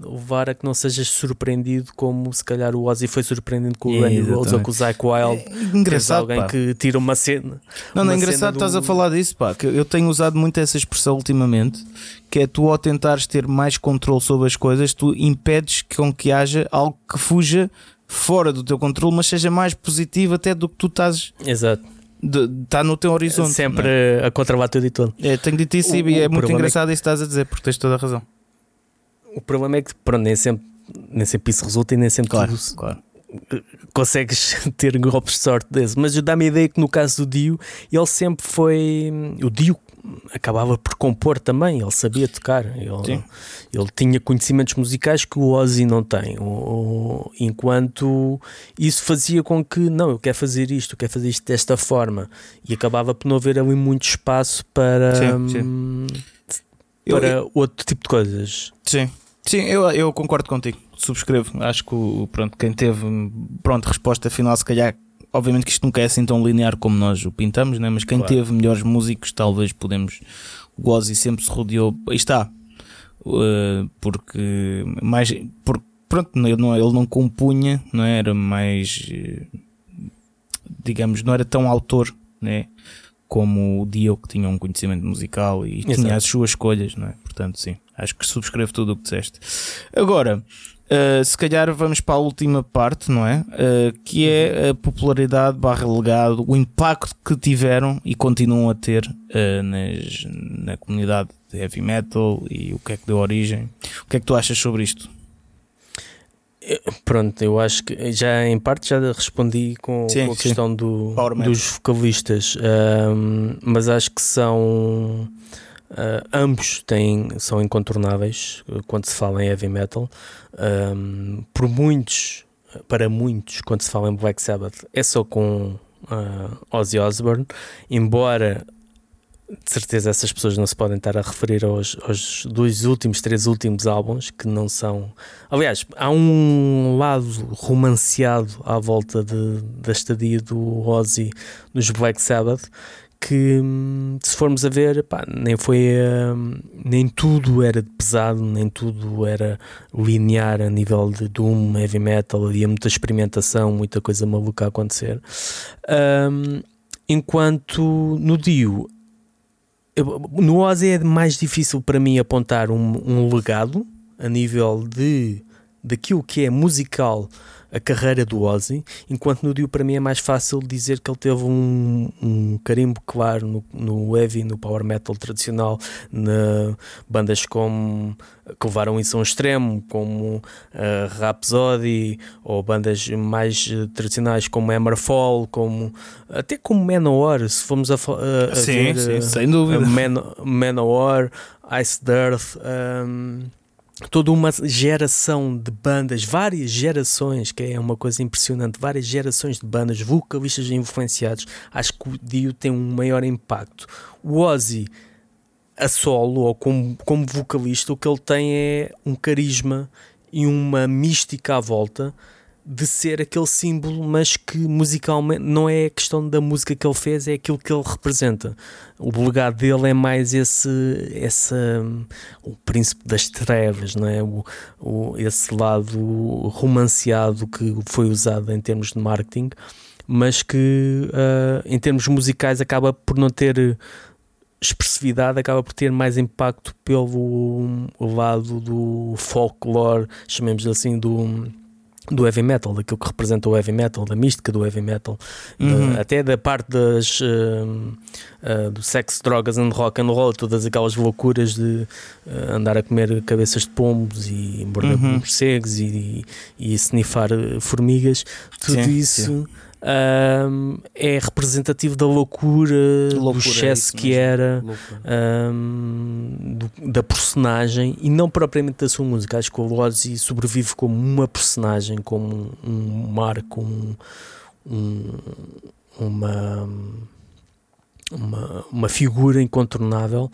levar a que não sejas surpreendido, como se calhar o Ozzy foi surpreendido com o Randy Rhodes ou com o Zach Wild. É engraçado. alguém pá. que tira uma cena. Não, não é engraçado, do... estás a falar disso, pá. Que eu tenho usado muito essa expressão ultimamente, que é tu ao tentares ter mais controle sobre as coisas, tu impedes com que haja algo que fuja fora do teu controle, mas seja mais positivo até do que tu estás. Exato está no teu horizonte. Sempre é? a contrabar tudo e tudo. É, tenho dito isso o, e é muito engraçado é que... isso estás a dizer, porque tens toda a razão. O problema é que pronto, nem, sempre, nem sempre isso resulta e nem sempre claro, tudo claro. consegues ter golpes de sorte desse. Mas dá-me a ideia que no caso do Dio, ele sempre foi. O Dio acabava por compor também, ele sabia tocar, ele, ele tinha conhecimentos musicais que o Ozzy não tem, o, enquanto isso fazia com que, não, eu quero fazer isto, eu quero fazer isto desta forma, e acabava por não haver ali muito espaço para, sim, sim. Hum, para eu, outro tipo de coisas. Sim, sim, eu, eu concordo contigo, subscrevo, acho que pronto, quem teve pronto, resposta final se calhar obviamente que isto nunca é assim tão linear como nós o pintamos, né? mas quem claro. teve melhores músicos, talvez podemos. O Ozzy sempre se rodeou. Aí está. Uh, porque mais. Por, pronto, ele não, ele não compunha, não é? era mais. digamos, não era tão autor, né? Como o Dio, que tinha um conhecimento musical e Exato. tinha as suas escolhas, não é? Portanto, sim, acho que subscrevo tudo o que disseste. Agora, Uh, se calhar vamos para a última parte, não é? Uh, que é a popularidade barra legado, o impacto que tiveram e continuam a ter uh, nas, na comunidade de heavy metal e o que é que deu origem. O que é que tu achas sobre isto? Pronto, eu acho que já em parte já respondi com, sim, com a questão do, dos vocalistas, mas acho que são Uh, ambos têm, são incontornáveis uh, quando se fala em heavy metal. Um, por muitos, para muitos, quando se fala em Black Sabbath, é só com uh, Ozzy Osbourne, embora de certeza essas pessoas não se podem estar a referir aos, aos dois últimos, três últimos álbuns que não são. Aliás, há um lado romanceado à volta da estadia do Ozzy nos Black Sabbath que se formos a ver, pá, nem foi hum, nem tudo era pesado, nem tudo era linear a nível de doom, heavy metal, havia muita experimentação, muita coisa maluca a acontecer. Um, enquanto no Dio, no Ozzy é mais difícil para mim apontar um, um legado a nível de daquilo que é musical a carreira do Ozzy, enquanto no Dio para mim é mais fácil dizer que ele teve um, um carimbo claro no, no heavy, no power metal tradicional, na bandas como que levaram isso a um extremo, como uh, Rhapsody, ou bandas mais uh, tradicionais como Hammerfall, como até como Manowar, se formos a, a, a sim, ver, sim, uh, sem dúvida. Man, Manowar, Ice Dearth. Um, toda uma geração de bandas, várias gerações, que é uma coisa impressionante, várias gerações de bandas, vocalistas influenciados. Acho que o Dio tem um maior impacto. O Ozzy, a solo ou como, como vocalista, o que ele tem é um carisma e uma mística à volta de ser aquele símbolo, mas que musicalmente não é a questão da música que ele fez, é aquilo que ele representa. O legado dele é mais esse, esse o príncipe das trevas, não é? O, o, esse lado romanceado que foi usado em termos de marketing, mas que uh, em termos musicais acaba por não ter expressividade acaba por ter mais impacto pelo lado do folklore, chamemos assim, do do heavy metal, daquilo que representa o heavy metal, da mística do heavy metal, uhum. até da parte das uh, uh, do sexo, drogas and rock and roll, todas aquelas loucuras de uh, andar a comer cabeças de pombos e morder uhum. morcegos e, e, e snifar formigas, tudo sim, isso. Sim um, é representativo da loucura, loucura do excesso é que mesmo. era um, do, da personagem e não propriamente da sua música. Acho que o Ozzy sobrevive como uma personagem, como um, um marco, um, uma, uma, uma figura incontornável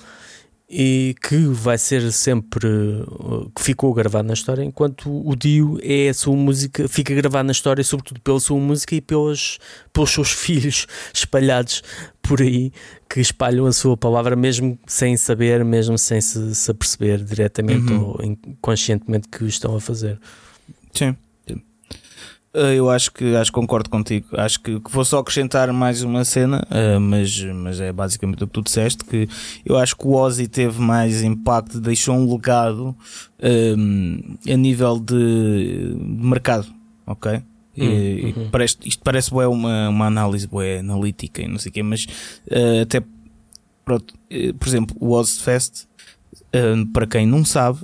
e que vai ser sempre uh, que ficou gravado na história, enquanto o Dio é a sua música, fica gravado na história sobretudo pela sua música e pelos, pelos seus filhos espalhados por aí que espalham a sua palavra mesmo sem saber, mesmo sem se, se aperceber diretamente uhum. ou inconscientemente que o estão a fazer. Sim. Uh, eu acho que acho que concordo contigo. Acho que, que vou só acrescentar mais uma cena, uh, mas, mas é basicamente o que tu disseste. Que eu acho que o Ozzy teve mais impacto, deixou um legado um, a nível de, de mercado, ok? Hum, e, uhum. parece, isto parece boa uma, uma análise boa analítica e não sei o quê, mas uh, até pronto, por exemplo, o Ozfest para quem não sabe,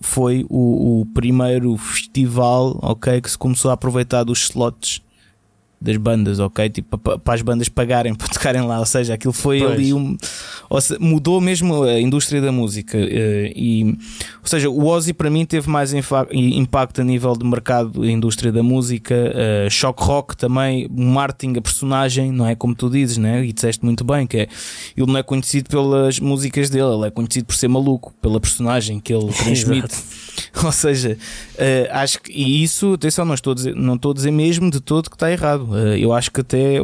foi o, o, primeiro festival okay, que se começou a aproveitar dos slots das bandas, ok? Tipo, para as bandas pagarem para tocarem lá, ou seja, aquilo foi pois. ali um. Seja, mudou mesmo a indústria da música. Eh, e, ou seja, o Ozzy para mim teve mais impacto a nível de mercado e indústria da música. Uh, Shock Rock também, marketing, a personagem, não é como tu dizes, né? E disseste muito bem que é, ele não é conhecido pelas músicas dele, ele é conhecido por ser maluco, pela personagem que ele transmite. Ou seja, uh, acho que e isso, atenção, não estou, a dizer, não estou a dizer mesmo de todo que está errado. Uh, eu acho que até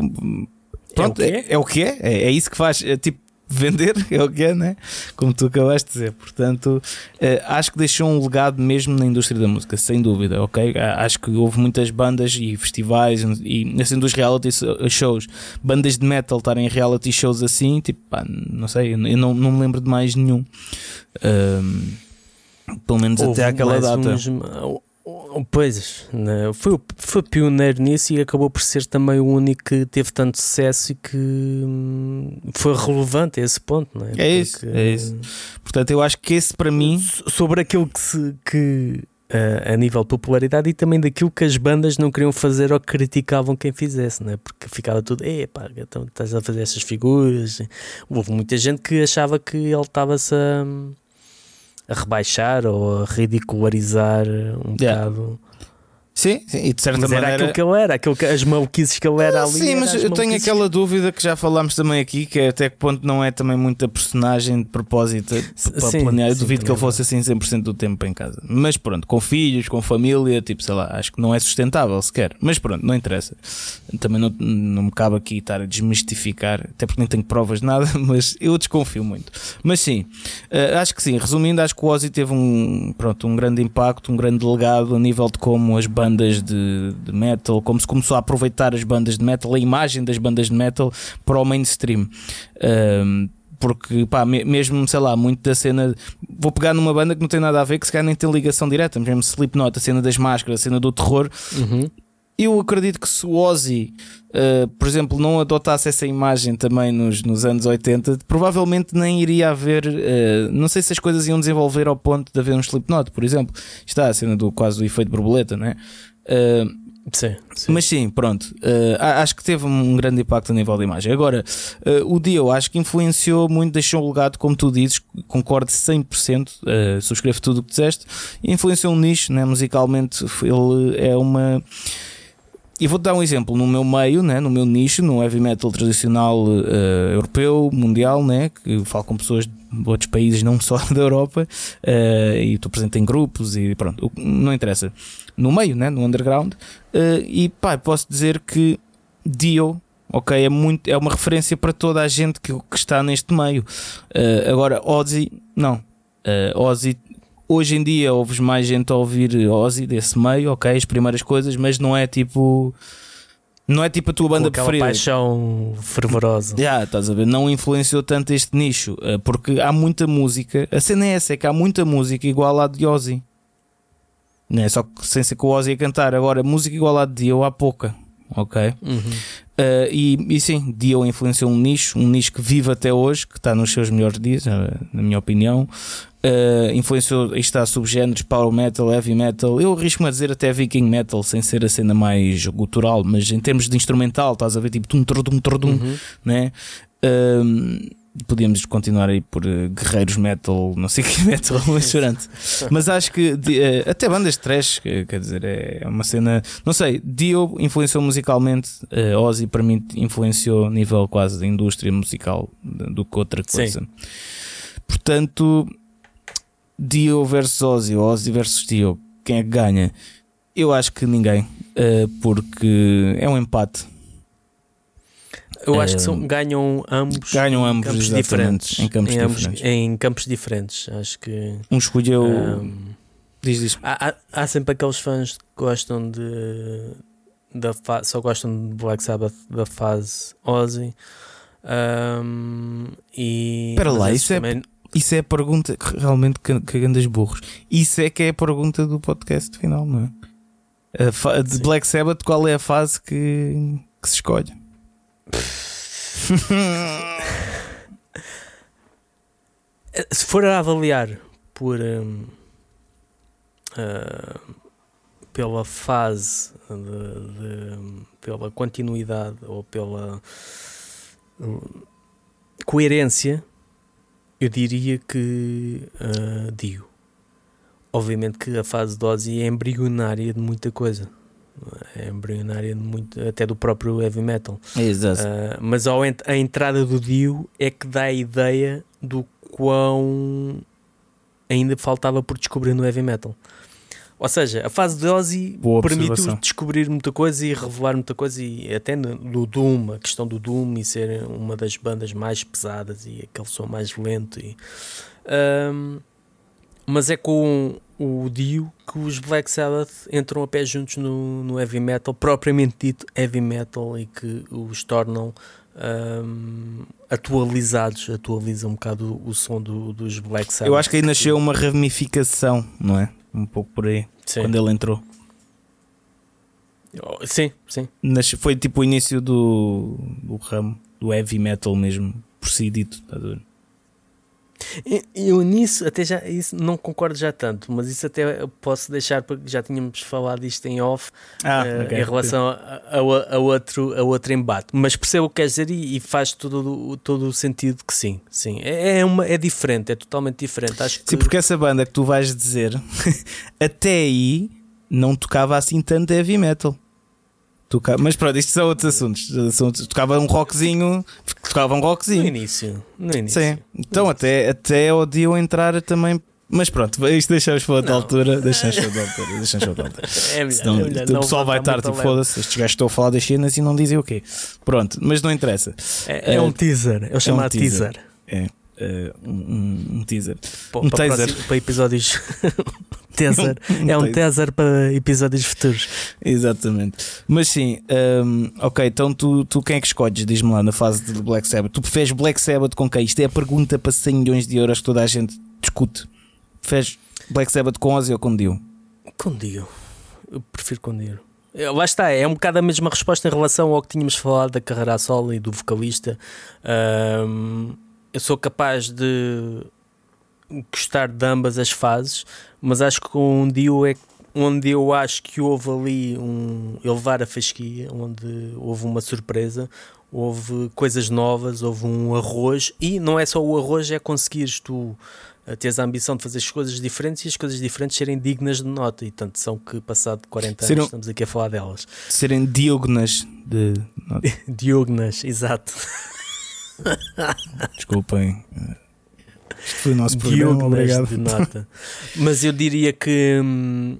pronto, é, o, é, é, o que é, é, é isso que faz. É, tipo, vender é o que é, né? Como tu acabaste de dizer. Portanto, uh, acho que deixou um legado mesmo na indústria da música, sem dúvida, ok? Acho que houve muitas bandas e festivais e assim dos reality shows, bandas de metal estarem em reality shows assim, tipo, pá, não sei, eu não, não me lembro de mais nenhum. Uh, pelo menos Houve até aquela data. Uns, pois, né, foi, foi pioneiro nisso e acabou por ser também o único que teve tanto sucesso e que hum, foi relevante a esse ponto, não é? É isso, é isso. Portanto, eu acho que esse para mim. Sobre aquilo que se. Que, Uh, a nível de popularidade e também daquilo que as bandas não queriam fazer ou criticavam quem fizesse, né? porque ficava tudo, pá, então estás a fazer essas figuras. Houve muita gente que achava que ele estava-se a, a rebaixar ou a ridicularizar um yeah. bocado Sim, sim, e de certa mas maneira. Era aquilo que ele era, aquilo que, as maluquices que ele era ali. Sim, mas eu tenho aquela dúvida que já falámos também aqui, que é até que ponto não é também muita personagem de propósito para sim, planear. Eu sim, duvido que ele fosse assim 100% do tempo em casa. Mas pronto, com filhos, com família, tipo, sei lá, acho que não é sustentável sequer. Mas pronto, não interessa. Também não, não me cabe aqui estar a desmistificar, até porque nem tenho provas de nada, mas eu desconfio muito. Mas sim, uh, acho que sim. Resumindo, acho que o Ozzy teve um, pronto, um grande impacto, um grande legado a nível de como as bandas bandas de, de, metal, como se começou a aproveitar as bandas de metal, a imagem das bandas de metal para o mainstream. Um, porque, pá, mesmo, sei lá, muito da cena. Vou pegar numa banda que não tem nada a ver, que se calhar nem tem ligação direta, mesmo Slipknot, a cena das máscaras, a cena do terror. Uhum. Eu acredito que se o Ozzy, uh, por exemplo, não adotasse essa imagem também nos, nos anos 80, provavelmente nem iria haver. Uh, não sei se as coisas iam desenvolver ao ponto de haver um Slipknot, por exemplo. Está a cena do quase do efeito borboleta, não é? Uh, Sim, sim. Mas sim, pronto. Uh, acho que teve um grande impacto a nível da imagem. Agora, uh, o Dio acho que influenciou muito, deixou um legado, como tu dizes, concordo 100%, uh, subscrevo tudo o que disseste. Influenciou um nicho, né? musicalmente, ele é uma. E vou-te dar um exemplo, no meu meio, né, no meu nicho, no heavy metal tradicional uh, europeu, mundial, né, que falo com pessoas de outros países, não só da Europa, uh, e estou presente em grupos e pronto, não interessa. No meio, né, no underground, uh, e pá, posso dizer que Dio, ok, é, muito, é uma referência para toda a gente que, que está neste meio. agora, Ozzy, não. Ozzy Hoje em dia ouves mais gente a ouvir Ozzy desse meio, ok, as primeiras coisas, mas não é tipo. Não é tipo a tua banda Com preferida. paixão fervorosa. Já, yeah, estás a ver? Não influenciou tanto este nicho, eh, porque há muita música. A cena é essa, é que há muita música igual à de Ozzy. Não é só que sem ser que o Ozzy a cantar. Agora, música igual à de Dio há pouca, ok? Uhum. Uh, e, e sim, Dio influenciou um nicho, um nicho que vive até hoje, que está nos seus melhores dias, na minha opinião. Uh, influenciou, está subgéneros, power metal, heavy metal, eu arrisco-me a dizer até viking metal, sem ser a cena mais gutural, mas em termos de instrumental, estás a ver tipo tum, tum, tum, uhum. né? Uh, podíamos continuar aí por uh, guerreiros metal, não sei que metal, mas chorante. Mas acho que uh, até bandas de trash, quer dizer, é uma cena. Não sei, Dio influenciou musicalmente, uh, Ozzy para mim influenciou a nível quase de indústria musical do que outra coisa. Sim. Portanto, Dio versus Ozzy, Ozzy versus Dio, quem é que ganha? Eu acho que ninguém, porque é um empate. Eu acho que são, ganham ambos, ganham ambos campos diferentes, em campos em diferentes. Ambos, em campos diferentes. Acho que um escolheu. Um, diz, diz. Há, há, há, sempre aqueles fãs que gostam de da só gostam de Black Sabbath da fase Ozzy. Um, e Espera lá, isso é também... é isso é a pergunta realmente cagando as burros. Isso é que é a pergunta do podcast final, não é? de. Black Sabbath, qual é a fase que, que se escolhe? se for a avaliar por um, uh, pela fase de, de, pela continuidade ou pela uh, coerência eu diria que uh, digo. Obviamente que a fase de é embrionária de muita coisa. É embrionária muito, até do próprio heavy metal. Exato. Uh, mas ao ent a entrada do Dio é que dá a ideia do quão ainda faltava por descobrir no heavy metal. Ou seja, a fase de Ozzy permitiu descobrir muita coisa e revelar muita coisa, e até no Doom, a questão do Doom e ser uma das bandas mais pesadas e aquele som mais lento. E, um, mas é com o Dio que os Black Sabbath entram a pé juntos no, no heavy metal, propriamente dito heavy metal, e que os tornam um, atualizados, atualizam um bocado o, o som do, dos Black Sabbath. Eu acho que aí nasceu uma ramificação, não é? um pouco por aí, sim. quando ele entrou. Oh, sim, sim. Foi tipo o início do, do ramo, do heavy metal mesmo, por si dito, está a ver? Eu nisso até já isso não concordo já tanto, mas isso até posso deixar porque já tínhamos falado isto em off ah, uh, okay, em relação a, a, a, outro, a outro embate. Mas percebo o que queres dizer e, e, faz todo, todo o sentido que sim, sim. É, é, uma, é diferente, é totalmente diferente. Acho que... Sim, porque essa banda que tu vais dizer até aí não tocava assim tanto heavy metal. Toca... Mas pronto, isto são outros assuntos. Tocava um rockzinho. Tocava um rockzinho. No início. No início. Sim. Então no até, início. até odiam entrar também. Mas pronto, isto deixamos para outra não. altura. Deixamos para outra altura. Deixamos para outra altura. É melhor, Senão, é melhor, o pessoal vai estar tipo, foda-se. Estes gajos estão a falar das cenas e não dizem o quê. Pronto, mas não interessa. É, é um teaser. Eu chamo é um teaser. teaser. É. uh, um, um, teaser. Pô, um para, teaser. para episódios. teaser. um, é um teaser para episódios futuros. Exatamente. Mas sim, um, ok, então tu, tu quem é que escolhes? Diz-me lá na fase de Black Sabbath. Tu preferes Black Sabbath com quem? Isto é a pergunta para 100 milhões de euros que toda a gente discute. Preferes Black Sabbath com Ozzy ou com Dio? Com Dio. Eu prefiro com Dio. Lá está, é um bocado a mesma resposta em relação ao que tínhamos falado da carreira a solo e do vocalista. Um, eu sou capaz de gostar de ambas as fases, mas acho que um Dio é onde eu acho que houve ali um elevar a fasquia, onde houve uma surpresa, houve coisas novas, houve um arroz, e não é só o arroz, é conseguires tu eh, teres a ambição de fazer as coisas diferentes e as coisas diferentes serem dignas de nota, e tanto são que passado 40 anos estamos aqui a falar delas. Serem diognas de nota. diognas, exato. Desculpem. Isto foi o nosso programa, obrigado. De. Mas eu diria que hum,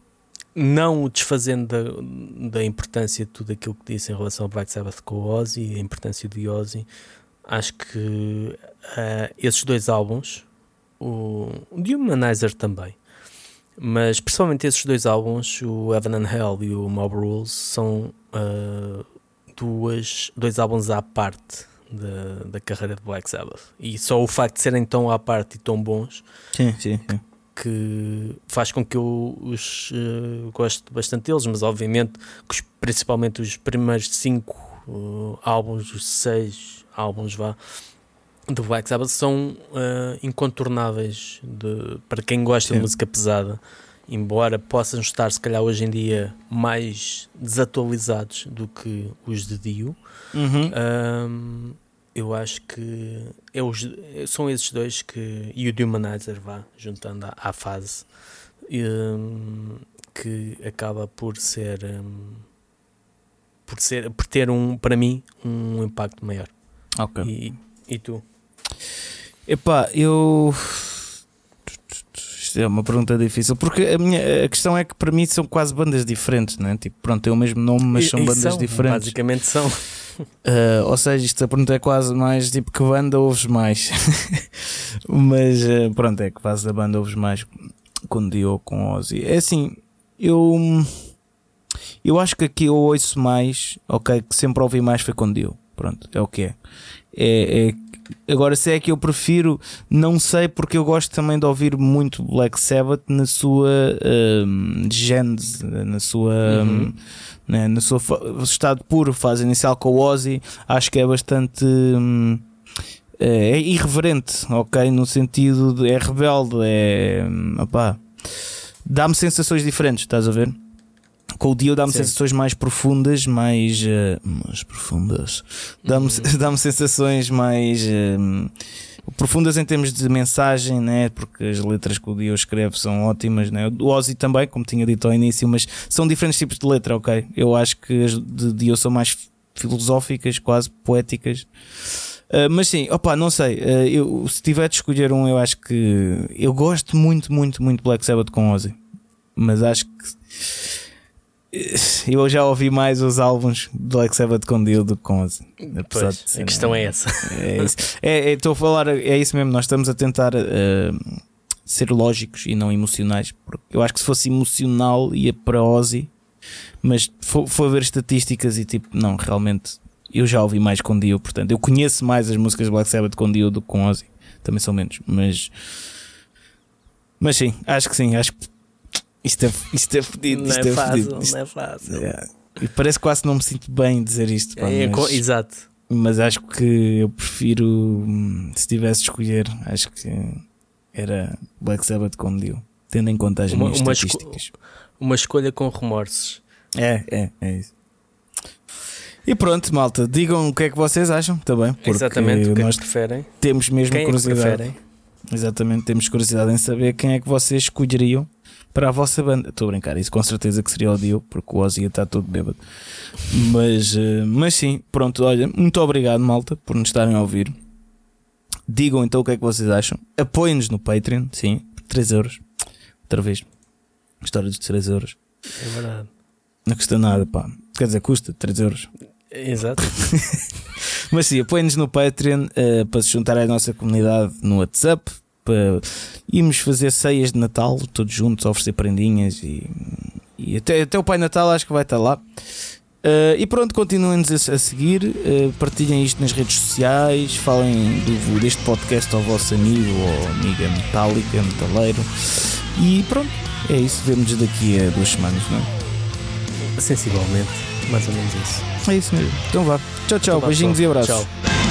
não o desfazendo da, da importância de tudo aquilo que disse em relação ao Black Sabbath com o Ozzy, a importância do Ozzy, acho que uh, esses dois álbuns, o, o The Humanizer também, mas principalmente esses dois álbuns, o Heaven and Hell e o Mob Rules, são uh, duas, dois álbuns à parte da, da carreira de Black Sabbath. E só o facto de serem tão à parte e tão bons sim, sim, sim. que faz com que eu os uh, goste bastante deles, mas obviamente os, principalmente os primeiros cinco uh, álbuns, os seis álbuns vá do Black Sabbath são uh, incontornáveis de, para quem gosta Sim. de música pesada, embora possam estar se calhar hoje em dia mais desatualizados do que os de Dio. Uhum. Um, eu acho que é os, são esses dois que e o Humanizer vá juntando à, à fase um, que acaba por ser um, por ser por ter um para mim um impacto maior. Ok. E, e tu? Epá, eu é uma pergunta difícil, porque a minha a questão é que para mim são quase bandas diferentes, né? Tipo, pronto, é o mesmo nome, mas são e, bandas são, diferentes. Basicamente são. Uh, ou seja, isto a pergunta é quase mais tipo que banda ouves mais. Mas uh, pronto, é que fazes a banda ouves mais com Dio ou com Ozzy. É assim, eu eu acho que aqui eu ouço mais, ok, que sempre ouvi mais foi com Dio. Pronto, é o que é. é, é Agora, se é que eu prefiro, não sei, porque eu gosto também de ouvir muito Black Sabbath na sua uh, gênese, na sua. Uhum né, no seu estado puro, fase inicial com o Ozzy, acho que é bastante. Hum, é, é irreverente, ok? No sentido de. é rebelde, é. Hum, opá, dá-me sensações diferentes, estás a ver? Com o Dio dá-me sensações mais profundas, mais. Uh, mais profundas. Dá-me uhum. dá sensações mais. Uh, profundas em termos de mensagem, né? porque as letras que o Dio escreve são ótimas. Né? O Ozzy também, como tinha dito ao início, mas são diferentes tipos de letra, ok? Eu acho que as de Dio são mais filosóficas, quase poéticas. Uh, mas sim, opa, não sei. Eu, se tiver de escolher um, eu acho que eu gosto muito, muito, muito Black Sabbath com Ozzy, mas acho que eu já ouvi mais os álbuns de Black Sabbath com Dio do que com Ozzy. Pois, a questão é essa. É isso. É, é, estou a falar, é isso mesmo. Nós estamos a tentar uh, ser lógicos e não emocionais. Porque eu acho que se fosse emocional ia para Ozzy, mas foi ver estatísticas e tipo, não, realmente eu já ouvi mais com Dio. Portanto, eu conheço mais as músicas de Black Sabbath com Dio do que com Ozzy. Também são menos, mas. Mas sim, acho que sim. Acho que isto é, isto é fedido. Não, isto é, é fácil, isto, não é fácil. É. E parece que quase não me sinto bem dizer isto. Pá, é, mas, exato. Mas acho que eu prefiro, hum, se tivesse de escolher, acho que era Black Sabbath com Dio, tendo em conta as uma, minhas uma estatísticas. Esco uma escolha com remorsos. É, é, é isso. E pronto, malta, digam o que é que vocês acham também. Porque Exatamente, o que é que preferem. Temos mesmo quem curiosidade. É que Exatamente, temos curiosidade em saber quem é que vocês escolheriam para a vossa banda. Estou a brincar, isso com certeza que seria o Dio, porque o Ozzy está todo bêbado. Mas, eh, mas sim, pronto, olha, muito obrigado, malta, por nos estarem a ouvir. Digam então o que é que vocês acham. Apoiem-nos no Patreon, sim, 3 euros. Outra vez, história dos 3 euros. É verdade. Não custa nada, pá. Quer dizer, custa 3 euros. Exato. Mas sim, apoiem-nos no Patreon uh, para se juntar à nossa comunidade no WhatsApp. Para irmos fazer ceias de Natal todos juntos, oferecer prendinhas e, e até, até o Pai Natal acho que vai estar lá. Uh, e pronto, continuem-nos a, a, seguir, uh, partilhem isto nas redes sociais, falem do, deste podcast ao vosso amigo ou amiga metálica, metaleiro. E pronto, é isso. Vemos daqui a duas semanas, não é? Sensivelmente, mais ou menos isso. É isso mesmo. Então vá. Tchau, tchau. Então, Beijinhos e abraços. Tchau.